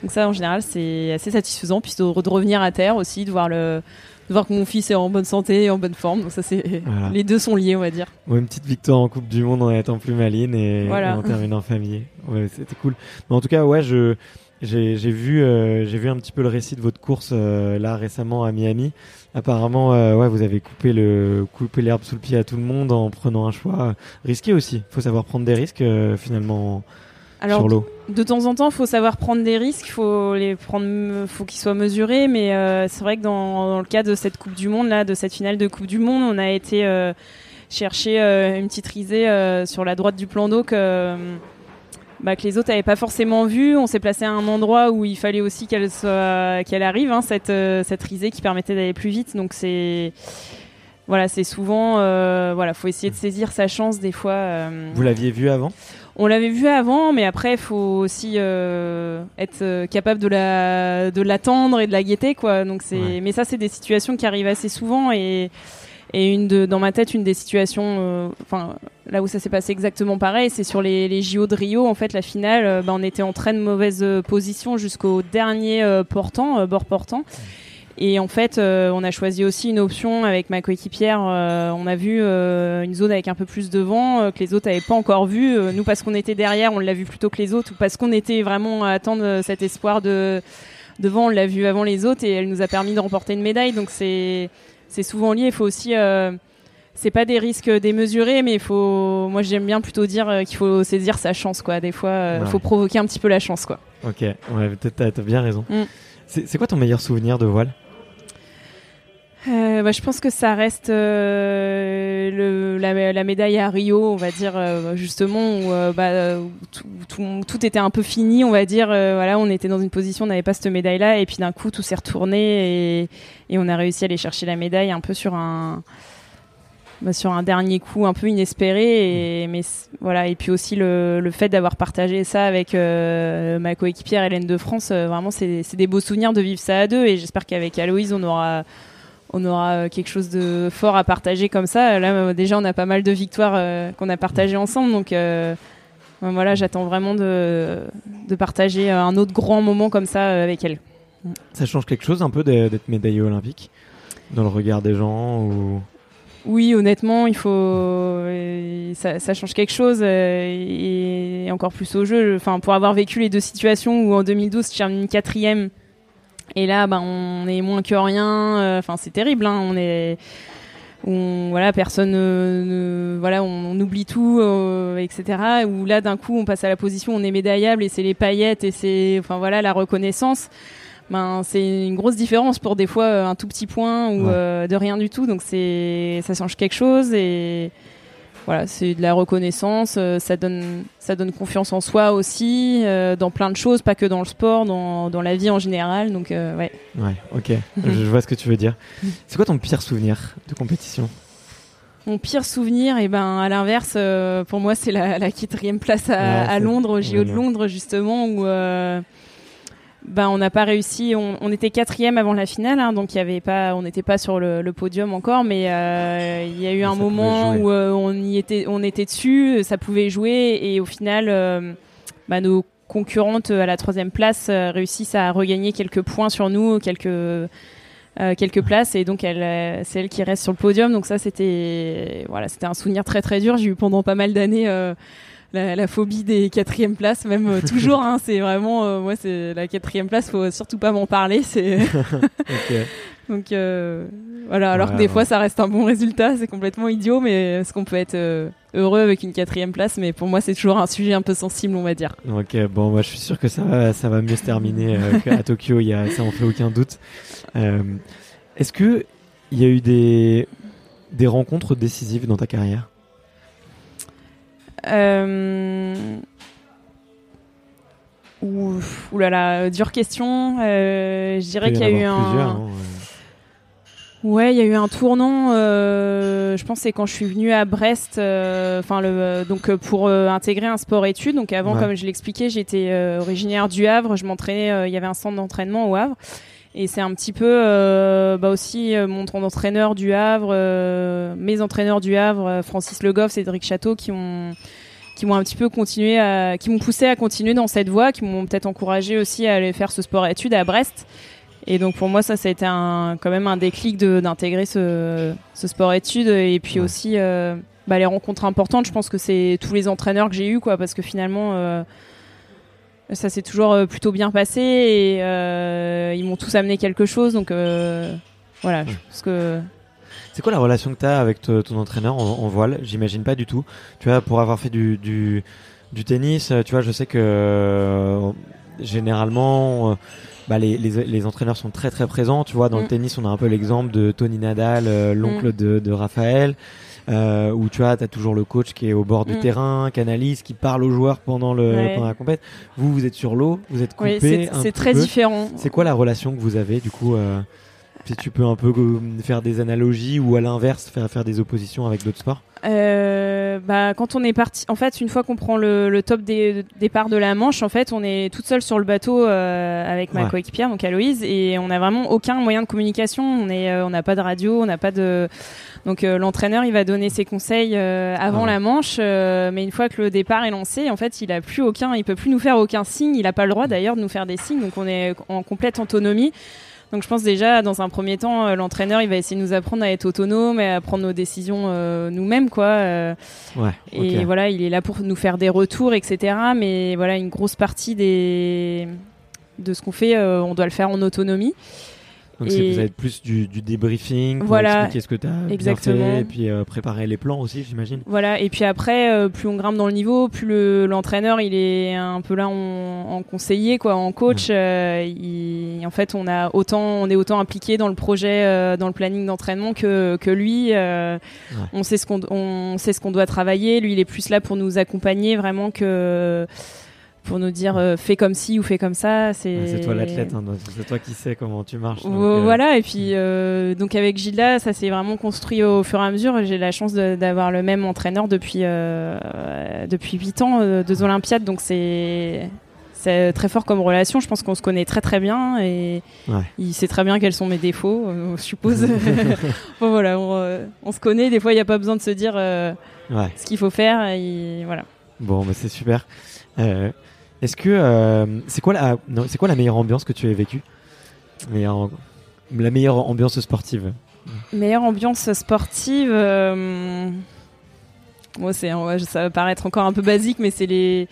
Donc ça, en général, c'est assez satisfaisant. Puis de, revenir à terre aussi, de voir le de voir que mon fils est en bonne santé et en bonne forme. Donc ça, c'est les deux sont liés, on va dire. une petite victoire en Coupe du Monde en étant plus maline et, en terminant en famille. Ouais, c'était cool. Mais en tout cas, ouais, je j'ai vu euh, j'ai vu un petit peu le récit de votre course euh, là récemment à Miami. Apparemment, euh, ouais, vous avez coupé le coupé l'herbe sous le pied à tout le monde en prenant un choix risqué aussi. Faut savoir prendre des risques finalement alors, De temps en temps, il faut savoir prendre des risques, faut les prendre, faut qu'ils soient mesurés. Mais euh, c'est vrai que dans, le cas de cette Coupe du Monde, là, de cette finale de Coupe du Monde, on a été euh, chercher euh, une petite risée sur la droite du plan d'eau que, bah, que les autres n'avaient pas forcément vu. On s'est placé à un endroit où il fallait aussi qu'elle soit, qu'elle arrive, hein, cette cette risée qui permettait d'aller plus vite. Donc c'est voilà, c'est souvent, voilà, faut essayer de saisir sa chance des fois. Vous l'aviez vu avant? On l'avait vu avant, mais après, il faut aussi euh, être euh, capable de la de l'attendre et de la guetter, quoi. Donc c'est, mais ça, c'est des situations qui arrivent assez souvent et et une de, dans ma tête, une des situations, euh, enfin là où ça s'est passé exactement pareil, c'est sur les, les JO de Rio. En fait, la finale, bah, on était en très mauvaise position jusqu'au dernier portant, bord portant. Et en fait, euh, on a choisi aussi une option avec ma coéquipière. Euh, on a vu euh, une zone avec un peu plus de vent que les autres n'avaient pas encore vu. nous, parce qu'on était derrière, on l'a vu plutôt que les autres, ou parce qu'on était vraiment à attendre cet espoir de, de vent, on l'a vu avant les autres, et elle nous a permis de remporter une médaille. Donc c'est c'est souvent lié. Il faut aussi c'est pas des risques démesurés, mais il faut. Moi, j'aime bien plutôt dire qu'il faut saisir sa chance, quoi. Des fois, il faut provoquer un petit peu la chance, quoi. Ok, ouais, peut-être t'as bien raison. Mm. C'est quoi ton meilleur souvenir de voile? Euh, bah, je pense que ça reste euh, le, la, la, médaille à Rio, on va dire euh, justement où, bah, tout, tout, tout, était un peu fini, on va dire. voilà, on était dans une position, on n'avait pas cette médaille-là, et puis d'un coup tout s'est retourné et, et, on a réussi à aller chercher la médaille un peu sur un bah, sur un dernier coup un peu inespéré. Et, mais voilà, et puis aussi le, le fait d'avoir partagé ça avec ma coéquipière Hélène de France, vraiment c'est des beaux souvenirs de vivre ça à deux. Et j'espère qu'avec Aloïse, on aura on aura quelque chose de fort à partager comme ça. Là, déjà, on a pas mal de victoires qu'on a partagées ensemble, donc voilà, j'attends vraiment de, de partager un autre grand moment comme ça avec elle. Ça change quelque chose un peu d'être médaillé olympique? Dans le regard des gens ou... Oui, honnêtement, il faut, euh, ça, ça, change quelque chose euh, et encore plus au jeu. Enfin, pour avoir vécu les deux situations où en 2012 je termine quatrième et là, bah, on est moins que rien. Euh, enfin, c'est terrible. Hein, on est, on, voilà, personne, ne, voilà, on, on, oublie tout, etc. Ou là, d'un coup, on passe à la position, on est médaillable et c'est les paillettes et c'est, enfin voilà, la reconnaissance ben c'est une grosse différence pour des fois euh, un tout petit point ou euh, de rien du tout. Donc c'est ça change quelque chose et voilà, c'est de la reconnaissance, euh, ça donne ça donne confiance en soi aussi dans plein de choses, pas que dans le sport, dans, dans la vie en général. Donc ouais. Ouais, ok, *laughs* je, vois ce que tu veux dire. C'est quoi ton pire souvenir de compétition? Mon pire souvenir, et eh ben à l'inverse, pour moi, c'est la, la, quatrième place à, à Londres, au JO de Londres justement, où ben on n'a pas réussi. On, on, était quatrième avant la finale, hein, donc il y avait pas, on n'était pas sur le, le, podium encore, mais euh, il y a eu un moment où euh, on y était, on était dessus, ça pouvait jouer, et au final, euh, bah, nos concurrentes à la troisième place réussissent à regagner quelques points sur nous, quelques quelques places, et donc elle, c'est elle qui reste sur le podium. Donc ça, c'était voilà, c'était un souvenir très très dur. J'ai eu pendant pas mal d'années la, phobie des quatrièmes places, même euh, toujours. Hein, c'est vraiment, euh, moi, c'est la quatrième place. Faut surtout pas m'en parler. C'est *laughs* *laughs* donc euh, voilà. Alors que des fois, ça reste un bon résultat. C'est complètement idiot, mais est-ce qu'on peut être heureux avec une quatrième place? Mais pour moi, c'est toujours un sujet un peu sensible, on va dire. Ok, bon, moi, je suis sûr que ça va, ça va mieux se terminer *laughs* à Tokyo. Il y a, ça en fait aucun doute. Est-ce que il y a eu des des rencontres décisives dans ta carrière? Ouh, là là, dure question. Euh, je dirais qu'il y a eu un. Hein, ouais. il y a eu un tournant. Euh, je pense c'est quand je suis venue à Brest. Euh, enfin, le donc pour intégrer un sport-études. Donc avant, comme je l'expliquais, j'étais originaire du Havre. Je m'entraînais. Il y avait un centre d'entraînement au Havre. Et c'est un petit peu bah aussi mon entraîneur du Havre, mes entraîneurs du Havre, Francis Le Goff, Cédric Château, qui ont qui m'ont un petit peu continué à, qui m'ont poussé à continuer dans cette voie, qui m'ont peut-être encouragé aussi à aller faire ce sport études à Brest. Et donc pour moi ça, ça a été un, quand même un déclic d'intégrer ce, ce sport études et puis aussi euh, bah, les rencontres importantes. Je pense que c'est tous les entraîneurs que j'ai eu quoi, parce que finalement euh, ça s'est toujours euh, plutôt bien passé et ils m'ont tous amené quelque chose. Donc voilà, je pense que c'est quoi la relation que tu as avec ton entraîneur en, voile? J'imagine pas du tout. Tu vois, pour avoir fait du, du, du tennis, tu vois, je sais que euh, généralement, euh, bah, les, les, les, entraîneurs sont très très présents. Tu vois, dans le mm. tennis, on a un peu l'exemple de Tony Nadal, euh, l'oncle mm. de, de Raphaël. Euh, où tu vois, tu as toujours le coach qui est au bord du mm. terrain, qui analyse, qui parle aux joueurs pendant, le, pendant la compète. Vous, vous êtes sur l'eau, vous êtes coupé. Oui, c'est très différent. C'est quoi la relation que vous avez du coup euh, si tu peux un peu faire des analogies ou à l'inverse faire, faire des oppositions avec d'autres sports? Euh, bah, quand on est parti, en fait, une fois qu'on prend le, le top des départ de la Manche, en fait, on est toute seule sur le bateau euh, avec ma coéquipière, donc Aloïse, et on n'a vraiment aucun moyen de communication. On est, euh, on n'a pas de radio, on n'a pas de. Donc euh, l'entraîneur, il va donner ses conseils avant la Manche, mais une fois que le départ est lancé, en fait, il a plus aucun, il peut plus nous faire aucun signe. Il n'a pas le droit d'ailleurs de nous faire des signes, donc on est en complète autonomie. Donc je pense déjà dans un premier temps, euh, l'entraîneur il va essayer de nous apprendre à être autonome et à prendre nos décisions euh, nous-mêmes quoi. Euh. ouais, et voilà, il est là pour nous faire des retours, etc. Mais voilà, une grosse partie des de ce qu'on fait, on doit le faire en autonomie. Donc et... vous avez plus du, du débriefing pour voilà, expliquer ce que tu as bien fait et puis euh, préparer les plans aussi, j'imagine. Voilà, et puis après, euh, plus on grimpe dans le niveau, plus l'entraîneur il est un peu là en, en conseiller, quoi, en coach. Euh, il, en fait, on a autant, on est autant impliqué dans le projet, euh, dans le planning d'entraînement que, que lui. Ouais. On sait ce qu'on on sait ce qu'on doit travailler. Lui, il est plus là pour nous accompagner vraiment que pour nous dire euh, fais comme ci ou fais comme ça. C'est toi l'athlète, hein, c'est toi qui sais comment tu marches. donc, euh, Voilà, et puis euh, donc avec Gilda, ça s'est vraiment construit au fur et à mesure. J'ai la chance d'avoir le même entraîneur depuis euh, depuis huit ans, deux Olympiades, donc c'est c'est très fort comme relation. Je pense qu'on se connaît très très bien et Ouais. il sait très bien quels sont mes défauts, euh, je suppose. *laughs* *laughs* bon, voilà, on, euh, on se connaît. Des fois, il n'y a pas besoin de se dire euh, Ouais. ce qu'il faut faire. Et voilà. Bon, mais c'est super. Est-ce que euh, c'est quoi la c'est quoi la meilleure ambiance que tu as vécue? La meilleure ambiance sportive. Meilleure ambiance sportive. euh, c'est, ça va paraître encore un peu basique, mais c'est les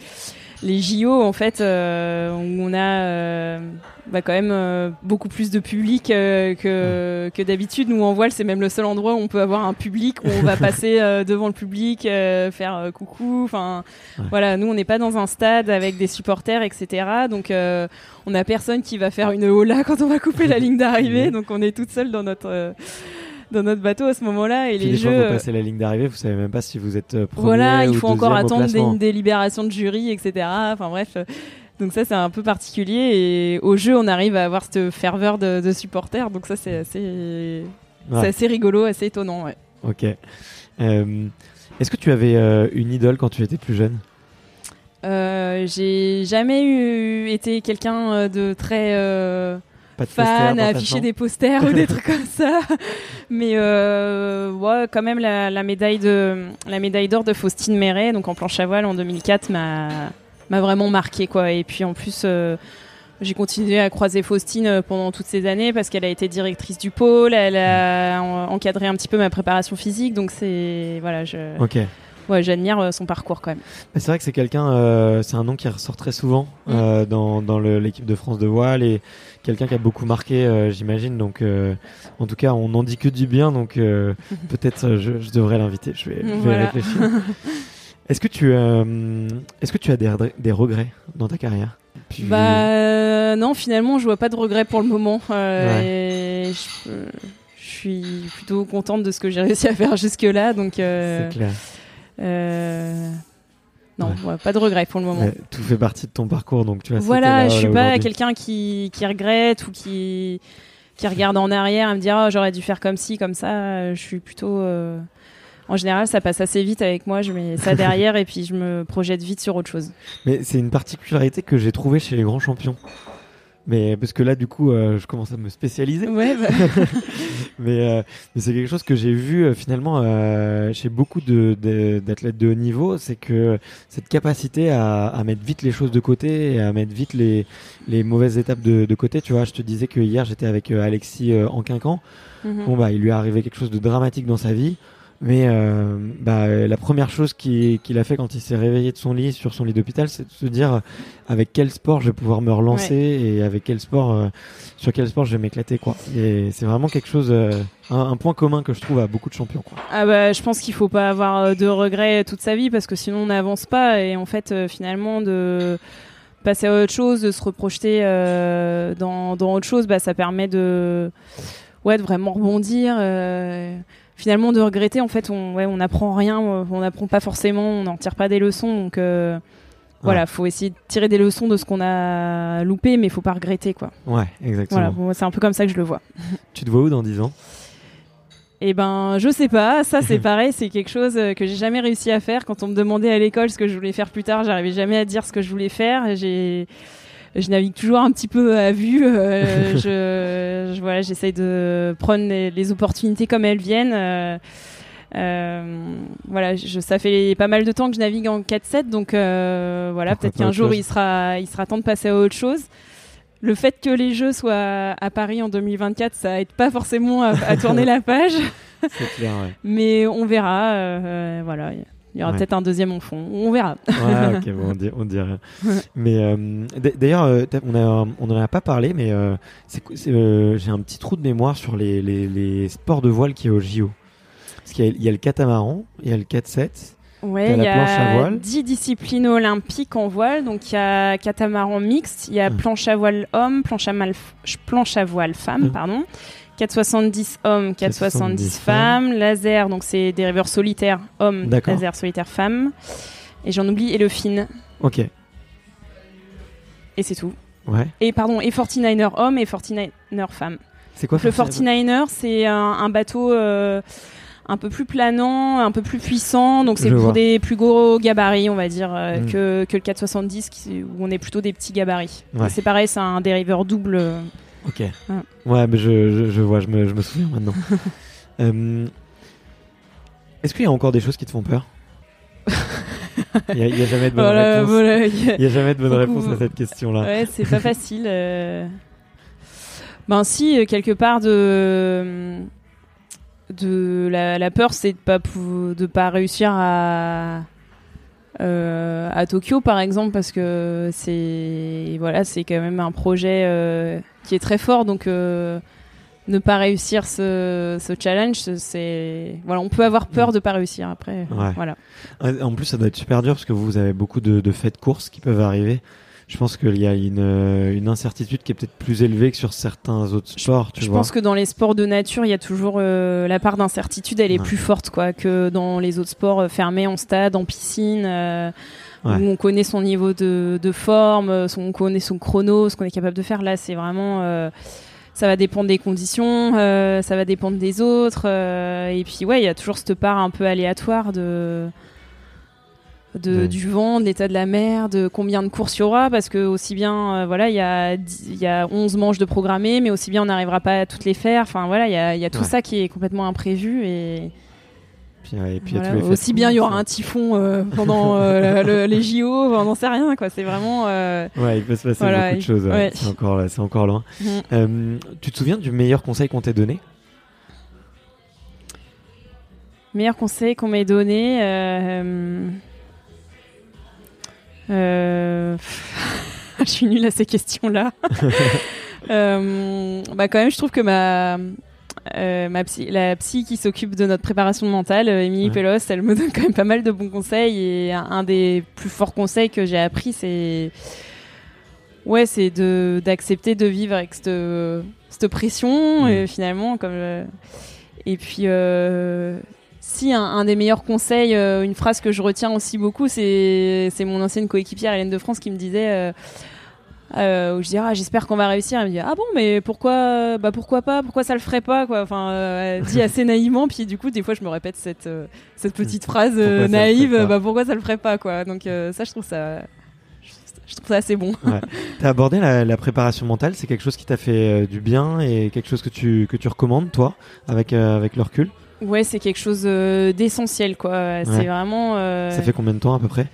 les JO en fait euh, où on a euh, bah, quand même euh, beaucoup plus de public euh, que que d'habitude. Nous en voile, c'est même le seul endroit où on peut avoir un public où on va passer euh, *laughs* devant le public, euh, faire coucou. Enfin, Ouais. voilà, nous on n'est pas dans un stade avec des supporters, etc. Donc euh, on a personne qui va faire une hola quand on va couper la ligne d'arrivée. Donc on est toute seule dans notre euh, dans notre bateau à ce moment-là et Puis les fois, jeux. vous euh, passez la ligne d'arrivée, vous savez même pas si vous êtes euh, premier voilà, il faut encore attendre des, une délibération de jury, etc. Enfin bref, euh, donc ça c'est un peu particulier et au jeu on arrive à avoir cette ferveur de, de supporters, donc ça c'est assez, Ouais. assez rigolo, assez étonnant. Ouais. Ok. Euh, Est-ce que tu avais euh, une idole quand tu étais plus jeune? Euh, j'ai jamais eu été quelqu'un de très de poster fan dans à afficher des posters ou des trucs comme ça, mais euh, ouais, quand même la, la médaille de la médaille d'or de Faustine Méret, donc en planche à voile en 2004, m'a m'a vraiment marqué quoi. Et puis en plus. euh, j'ai continué à croiser Faustine euh, pendant toutes ces années parce qu'elle a été directrice du pôle, elle a en- encadré un petit peu ma préparation physique, donc c'est voilà, je, Ok. ouais, j'admire son parcours quand même. Mais C'est vrai que c'est quelqu'un, euh, c'est un nom qui ressort très souvent Mm. dans, dans l'équipe de France de voile et quelqu'un qui a beaucoup marqué, euh, j'imagine. Donc, euh, en tout cas, on n'en dit que du bien, donc euh, *laughs* peut-être je, je devrais l'inviter. Je vais, je vais Voilà. réfléchir. *laughs* Est-ce que tu, est-ce que tu as des, regr- des regrets dans ta carrière? Puis- Bah non, finalement, je vois pas de regrets pour le moment. Et je, je suis plutôt contente de ce que j'ai réussi à faire jusque-là, donc euh, c'est clair. Non, Ouais. pas de regrets pour le moment. Tout fait partie de ton parcours, donc tu vois. voilà, je suis pas quelqu'un qui, qui regrette ou qui qui regarde en arrière à me dire oh, j'aurais dû faire comme ci, comme ça. Je suis plutôt euh, en général, ça passe assez vite avec moi. Je mets ça *laughs* derrière et puis je me projette vite sur autre chose. Mais c'est une particularité que j'ai trouvée chez les grands champions. Mais parce que là, du coup, euh, je commence à me spécialiser. Ouais, bah, *laughs* mais euh, mais c'est quelque chose que j'ai vu euh, finalement euh, chez beaucoup de, de- d'athlètes de haut niveau, c'est que cette capacité à, à mettre vite les choses de côté et à mettre vite les, les mauvaises étapes de, de côté. Tu vois, je te disais que hier j'étais avec euh, Alexis euh, en quinquant. mhm. Bon bah, il lui est arrivé quelque chose de dramatique dans sa vie. Mais euh, bah, euh, la première chose qui- qu'il a fait quand il s'est réveillé de son lit, sur son lit d'hôpital, c'est de se dire euh, avec quel sport je vais pouvoir me relancer et avec quel sport, euh, sur quel sport je vais m'éclater. quoi. Et c'est vraiment quelque chose, euh, un, un point commun que je trouve à beaucoup de champions. Quoi. Ah bah, je pense qu'il faut pas avoir de regrets toute sa vie parce que sinon on n'avance pas et en fait finalement de passer à autre chose, de se reprojeter dans, dans autre chose, bah ça permet de ouais de vraiment rebondir. Finalement de regretter en fait on ouais on n'apprend rien, on n'apprend pas forcément, on n'en tire pas des leçons donc euh, voilà faut essayer de tirer des leçons de ce qu'on a loupé mais il faut pas regretter quoi. Ouais, exactement. Voilà c'est un peu comme ça que je le vois. Tu te vois où dans 10 ans? Eh ben, je sais pas. Ça, c'est *laughs* pareil. C'est quelque chose euh, que j'ai jamais réussi à faire. Quand on me demandait à l'école ce que je voulais faire plus tard, j'arrivais jamais à dire ce que je voulais faire. J'ai, je navigue toujours un petit peu à vue. euh, *laughs* je, je- voilà, j'essaye de prendre les, les opportunités comme elles viennent. euh, euh, voilà, je, ça fait pas mal de temps que je navigue en 4-7, donc euh, voilà, peut-être qu'un jour il sera, il sera temps de passer à autre chose. Le fait que les Jeux soient à Paris en 2024, ça aide pas forcément à, à tourner *laughs* la page, C'est clair, ouais. mais on verra. euh, euh, voilà, il y aura Ouais. peut-être un deuxième en fond. On verra. Ouais, ok, *laughs* bon, on dit, on dit rien. Mais euh, d'ailleurs, euh, on a, on en a pas parlé, mais euh, euh, j'ai un petit trou de mémoire sur les, les, les sports de voile qui est au JO. Parce qu'il y a, il y a le catamaran, il y a le 4-7. Ouais, il la y planche à a voile. 10 disciplines olympiques en voile. Donc il y a catamaran mixte, il y a Mm. planche à voile homme, planche à, mal- planche à voile femme, Mm. pardon. 470 hommes, 470 femmes. Laser, donc c'est des riveurs solitaires hommes, laser solitaire femmes. Et j'en oublie, et le fin. Ok. Et c'est tout. Ouais. Et pardon, et 49er hommes et 49er femmes. C'est quoi Le 49 49er, c'est un, un bateau euh, un peu plus planant, un peu plus puissant. Donc c'est pour vois. des plus gros gabarits, on va dire, euh, Mm. que, que le 470, qui, où on est plutôt des petits gabarits. Ouais. C'est pareil, c'est un dériveur double. euh, Ok. Ouais. Ouais, mais je, je, je vois, je me, je me souviens maintenant. *laughs* Euh, Est-ce qu'il y a encore des choses qui te font peur? Il n'y a, y jamais de bonne Voilà, réponse. voilà. Il n'y a jamais de bonne Beaucoup- réponse à cette question-là. Ouais, c'est pas facile. euh. Ben si, euh, quelque part de de la, la peur, c'est de pas de pas réussir à euh, à Tokyo par exemple parce que c'est voilà c'est quand même un projet euh, qui est très fort donc euh, ne pas réussir ce, ce challenge c'est voilà on peut avoir peur de pas réussir après Ouais. voilà En plus, ça doit être super dur parce que vous avez beaucoup de, de faits de course qui peuvent arriver. Je pense qu'il y a une, euh, une incertitude qui est peut-être plus élevée que sur certains autres sports, tu je vois. pense que dans les sports de nature, il y a toujours euh, la part d'incertitude, elle est Ouais. plus forte quoi que dans les autres sports euh, fermés en stade, en piscine, euh, Ouais. où on connaît son niveau de, de forme, son, on connaît son chrono, ce qu'on est capable de faire. Là, c'est vraiment, euh, ça va dépendre des conditions, ça va dépendre des autres, et puis ouais, il y a toujours cette part un peu aléatoire de de, Ouais. du vent, de l'état de la mer, de combien de courses il y aura, parce que aussi bien, euh, voilà, il y a, y a 11 manches de programmées, mais aussi bien on n'arrivera pas à toutes les faire. Enfin voilà, il y a, y a tout Ouais. ça qui est complètement imprévu et, Puis, ouais, et puis, il y a voilà, tous les faits de aussi bien il y aura un typhon euh, pendant euh, le- *laughs* les JO, on n'en sait rien quoi. C'est vraiment. euh, Ouais, il peut se passer Voilà, beaucoup de choses. ouais. C'est encore, c'est encore loin. Euh, tu te souviens du meilleur conseil qu'on t'ait donné? Meilleur conseil qu'on m'ait donné. Euh, *laughs* je suis nulle à ces questions-là. *laughs* Euh, bah quand même, je trouve que ma euh, ma psy, la psy qui s'occupe de notre préparation mentale, Émilie Ouais. Pelos, elle me donne quand même pas mal de bons conseils et un, un des plus forts conseils que j'ai appris, c'est ouais, c'est de d'accepter de vivre avec cette cette pression et finalement comme et puis si un, un des meilleurs conseils, euh, une phrase que je retiens aussi beaucoup, c'est mon ancienne coéquipière Hélène de France qui me disait. euh, euh, où je dirais ah, j'espère qu'on va réussir. Elle me dit ah bon mais pourquoi bah pourquoi pas pourquoi ça le ferait pas quoi. Enfin euh, elle dit *laughs* assez naïvement puis du coup des fois je me répète cette euh, cette petite phrase naïve bah pourquoi ça le ferait pas quoi. Donc ça je trouve ça je, trouve ça assez bon. T'as abordé la, la préparation mentale, c'est quelque chose qui t'a fait du bien et quelque chose que tu, que tu recommandes, toi, avec, avec le recul? Ouais c'est quelque chose euh, d'essentiel quoi c'est vraiment euh, Ça fait combien de temps à peu près?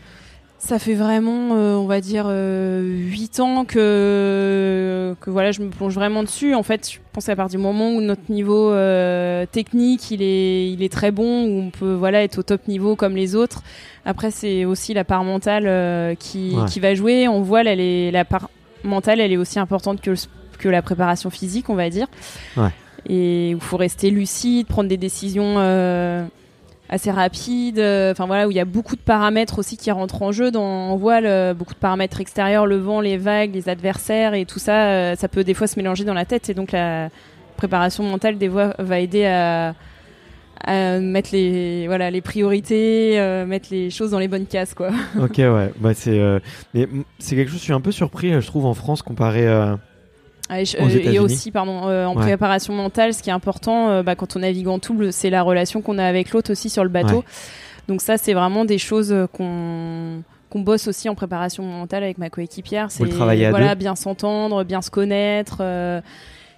Ça fait vraiment, euh, on va dire, euh, 8 ans que, que voilà, je me plonge vraiment dessus. En fait, je pense qu'à partir du moment où notre niveau euh, technique, il est, il est très bon, où on peut voilà, être au top niveau comme les autres. Après, c'est aussi la part mentale qui, Ouais. qui va jouer. On voit, elle est, la part mentale, elle est aussi importante que, le que la préparation physique, on va dire. Ouais. Et où il faut rester lucide, prendre des décisions... euh, assez rapide, euh, enfin voilà où il y a beaucoup de paramètres aussi qui rentrent en jeu dans en voile, euh, beaucoup de paramètres extérieurs, le vent, les vagues, les adversaires et tout ça, euh, ça peut des fois se mélanger dans la tête et donc la préparation mentale des voies va aider à, mettre les voilà les priorités, mettre les choses dans les bonnes cases quoi. Ok, ouais. Bah, c'est, mais c'est quelque chose, je suis un peu surpris, je trouve, en France, comparé à. Ah, Et, je- euh, et aussi, pardon, euh, en Ouais. préparation mentale, ce qui est important euh, bah, quand on navigue en double, c'est la relation qu'on a avec l'autre aussi sur le bateau. Ouais. Donc ça, c'est vraiment des choses euh, qu'on qu'on bosse aussi en préparation mentale avec ma coéquipière. C'est voilà, deux? bien s'entendre, bien se connaître. euh,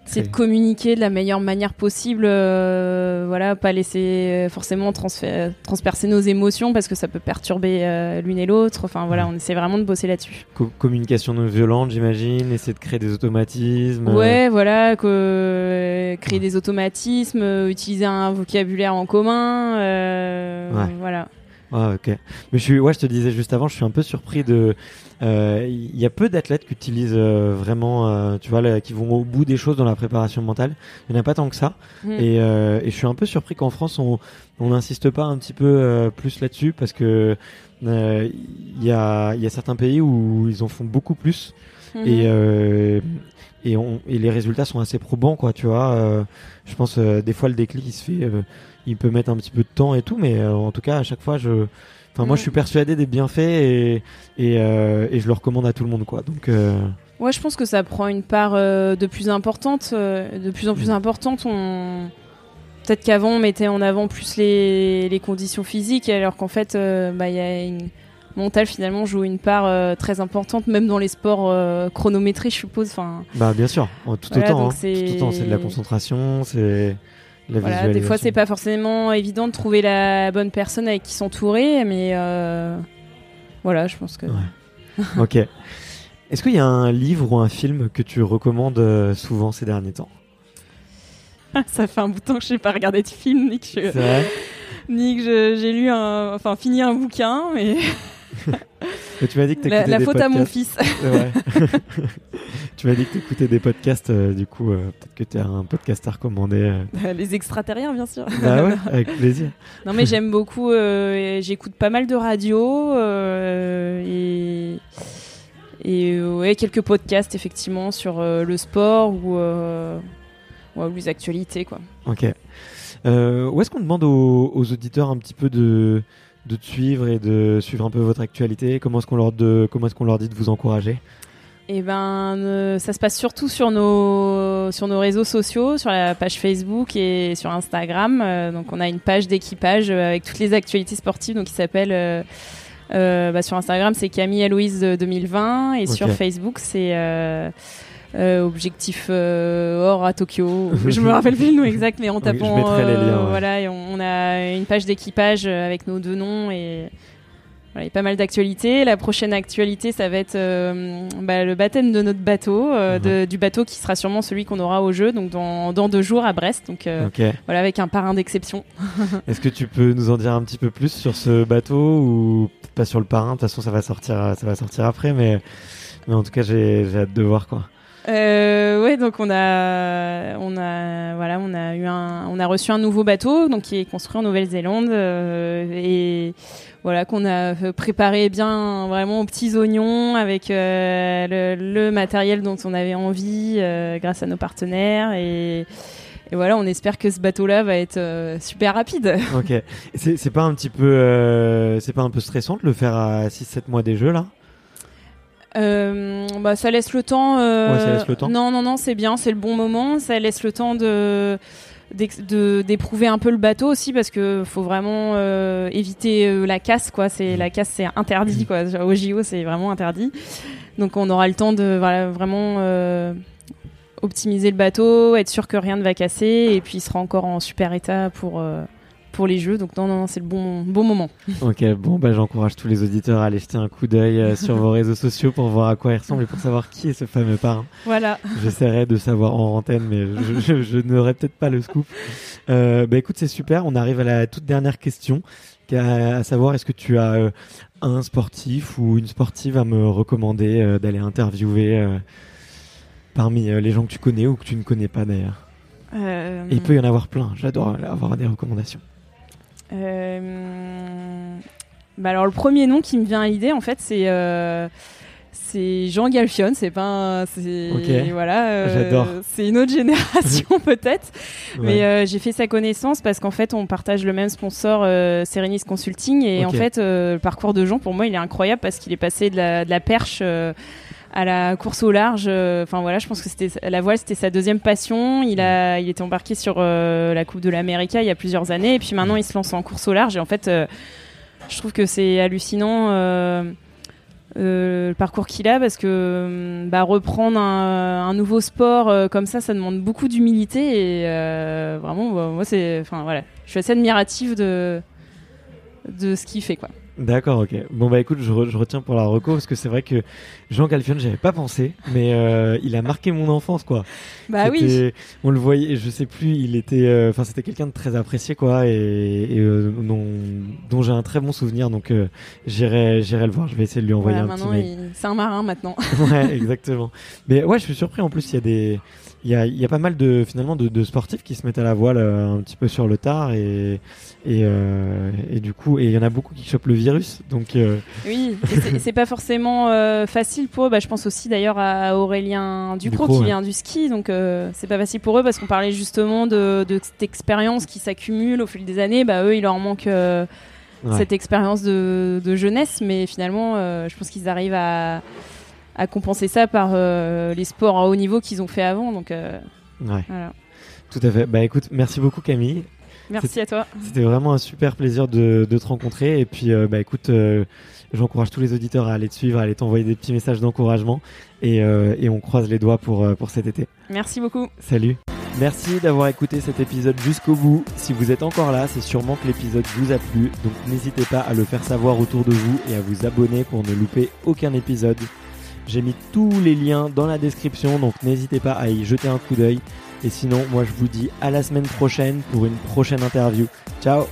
c'est de communiquer de la meilleure manière possible, euh, voilà, pas laisser euh, forcément transpercer nos émotions parce que ça peut perturber euh, l'une et l'autre. Enfin voilà, on essaie vraiment de bosser là-dessus. Co- communication non violente, j'imagine, essayer de créer des automatismes. euh, Ouais, voilà, que, créer des automatismes, utiliser un vocabulaire en commun, Ouais. voilà. Ah, ok. Mais je suis, ouais, je te disais juste avant, je suis un peu surpris de. euh, Il y a peu d'athlètes qui utilisent euh, vraiment, euh, tu vois, là, qui vont au bout des choses dans la préparation mentale. Il n'y en a pas tant que ça. Mm. Et, euh, et je suis un peu surpris qu'en France, on on n'insiste pas un petit peu plus là-dessus parce que euh, il y, a, y a certains pays où ils en font beaucoup plus Mhm. et, euh, et, on, et les résultats sont assez probants, quoi, tu vois. euh, je pense euh, des fois le déclic il se fait, euh, il peut mettre un petit peu de temps et tout, mais euh, en tout cas à chaque fois je Enfin, moi, je suis persuadé des bienfaits et, et, euh, et je le recommande à tout le monde, quoi. Donc, euh, Ouais, je pense que ça prend une part de plus importante, de plus en plus Mm. importante. On... Peut-être qu'avant, on mettait en avant plus les, les conditions physiques, alors qu'en fait, bah, il y a une... mental finalement joue une part euh, très importante, même dans les sports euh, chronométrés, je suppose. Enfin, bah, bien sûr, tout Voilà, autant. hein. c'est- Tout autant, c'est de la concentration, c'est voilà, des fois, c'est pas forcément évident de trouver la bonne personne avec qui s'entourer, mais euh, voilà, je pense que. Ouais. *laughs* ok. Est-ce qu'il y a un livre ou un film que tu recommandes euh, souvent ces derniers temps? *laughs* Ça fait un bout de temps que je n'ai pas regardé de film, ni que *laughs* que je- j'ai lu un, enfin fini un bouquin, mais Mais Tu m'as dit que la, t'écoutais la des faute à mon fils. *laughs* Tu m'as dit que t'écoutais des podcasts, euh, du coup, euh, peut-être que tu as un podcast à recommander. euh. Les extraterriens, bien sûr. Bah ouais, *laughs* avec plaisir. Non, mais j'aime beaucoup. J'écoute pas mal de radio et et ouais, quelques podcasts effectivement sur le sport ou ou les actualités quoi. Ok. Où est-ce qu'on demande aux, aux auditeurs un petit peu de, de te suivre et de suivre un peu votre actualité. Comment est-ce qu'on leur, de, comment est-ce qu'on leur dit de vous encourager? Et ben, euh, ça se passe surtout sur nos sur nos réseaux sociaux, sur la page Facebook et sur Instagram. Euh, donc, on a une page d'équipage euh, avec toutes les actualités sportives, donc qui s'appelle euh, bah, sur Instagram, c'est Camille Aloïse euh, 2020 et sur Facebook, c'est euh, euh, objectif euh, or à Tokyo. *laughs* Je me rappelle plus le nom exact, mais en Oui, je tapant les euh, liens, ouais. voilà, et on, on a une page d'équipage euh, avec nos deux noms et voilà, il y a pas mal d'actualités. La prochaine actualité, ça va être euh, bah, le baptême de notre bateau, euh, de- du bateau qui sera sûrement celui qu'on aura au jeu, donc dans, dans deux jours à Brest. Donc euh, voilà, avec un parrain d'exception. *laughs* Est-ce que tu peux nous en dire un petit peu plus sur ce bateau ou pas sur le parrain? De toute façon, ça va sortir, ça va sortir après, mais, mais en tout cas, j'ai j'ai hâte de voir quoi. Euh, ouais, donc on a, on a, voilà, on a eu un, on a reçu un nouveau bateau, donc qui est construit en Nouvelle-Zélande euh, et voilà qu'on a préparé bien, vraiment aux petits oignons avec euh, le, le matériel dont on avait envie euh, grâce à nos partenaires et, et voilà, on espère que ce bateau-là va être euh, super rapide. Ok. C'est pas un petit peu, euh, c'est pas un peu stressant de le faire à 6-7 mois des jeux là? Euh, bah, ça laisse le temps. euh, Ouais, ça laisse le temps. Non, non, non, c'est bien, c'est le bon moment. Ça laisse le temps de d'éprouver un peu le bateau aussi parce que faut vraiment euh, éviter euh, la casse quoi c'est la casse c'est interdit quoi au JO c'est vraiment interdit donc on aura le temps de voilà, vraiment euh, optimiser le bateau être sûr que rien ne va casser et puis il sera encore en super état pour euh, pour les jeux donc non non, non c'est le bon bon moment *laughs* Ok, bon, bah, j'encourage tous les auditeurs à aller jeter un coup d'œil euh, sur vos réseaux sociaux pour voir à quoi il ressemble et pour savoir qui est ce fameux parrain. voilà J'essaierai de savoir en antenne, mais je, je, je n'aurai peut-être pas le scoop. Euh, bah écoute, c'est super. On arrive à la toute dernière question, qui à, à savoir est-ce que tu as euh, un sportif ou une sportive à me recommander euh, d'aller interviewer parmi les gens que tu connais ou que tu ne connais pas d'ailleurs? Euh, Et il peut y en avoir plein. J'adore avoir des recommandations. Euh, Bah alors le premier nom qui me vient à l'idée en fait c'est euh, c'est Jean Galfion, c'est pas un- voilà euh, c'est une autre génération *laughs* peut-être. Ouais. mais euh, j'ai fait sa connaissance parce qu'en fait on partage le même sponsor euh, Serenis Consulting. Et en fait le parcours de Jean pour moi il est incroyable parce qu'il est passé de la, de la perche à la course au large, euh, enfin voilà, je pense que c'était la voile, c'était sa deuxième passion. Il a, il était embarqué sur euh, la Coupe de l'Amérique il y a plusieurs années, et puis maintenant il se lance en course au large. Et en fait, euh, je trouve que c'est hallucinant le parcours qu'il a parce que euh, bah, reprendre un, nouveau sport comme ça, ça demande beaucoup d'humilité et vraiment, moi c'est, enfin voilà, je suis assez admirative de de ce qu'il fait quoi. D'accord, ok. Bon bah écoute, je, re- je retiens pour la reco parce que c'est vrai que Jean Galfion, j'avais pas pensé, mais euh, il a marqué mon enfance quoi. Bah oui. On le voyait, je sais plus, il était, euh, enfin c'était quelqu'un de très apprécié quoi, et, et, euh, dont, dont j'ai un très bon souvenir, donc euh, j'irai, j'irai le voir. Je vais essayer de lui envoyer Voilà, un petit mail. il- c'est un marin maintenant. *laughs* ouais, exactement. Mais ouais, je suis surpris. En plus, il y a des, il y a, il y a pas mal de finalement de, de sportifs qui se mettent à la voile euh, un petit peu sur le tard et et, euh, et du coup, et il y en a beaucoup qui chopent le virus. Donc euh, Oui, c'est- pas forcément euh, facile pour eux. Bah, je pense aussi d'ailleurs à Aurélien Ducrot, Ducrot, qui ouais. vient du ski, donc euh, c'est pas facile pour eux parce qu'on parlait justement de, de cette expérience qui s'accumule au fil des années. Bah eux, il leur manque, cette expérience de, de, jeunesse, mais finalement, je pense qu'ils arrivent à, à, compenser ça par les sports à haut niveau qu'ils ont fait avant. Donc, ouais. Tout à fait. Bah écoute, merci beaucoup Camille. Merci à toi. C'était vraiment un super plaisir de, de, te rencontrer. Et puis, bah écoute, j'encourage tous les auditeurs à aller te suivre, à aller t'envoyer des petits messages d'encouragement. Et, et, on croise les doigts pour, pour cet été. Merci beaucoup. Salut. Merci d'avoir écouté cet épisode jusqu'au bout. Si vous êtes encore là, c'est sûrement que l'épisode vous a plu, donc n'hésitez pas à le faire savoir autour de vous et à vous abonner pour ne louper aucun épisode. J'ai mis tous les liens dans la description, donc n'hésitez pas à y jeter un coup d'œil. Et sinon, moi je vous dis à la semaine prochaine pour une prochaine interview. Ciao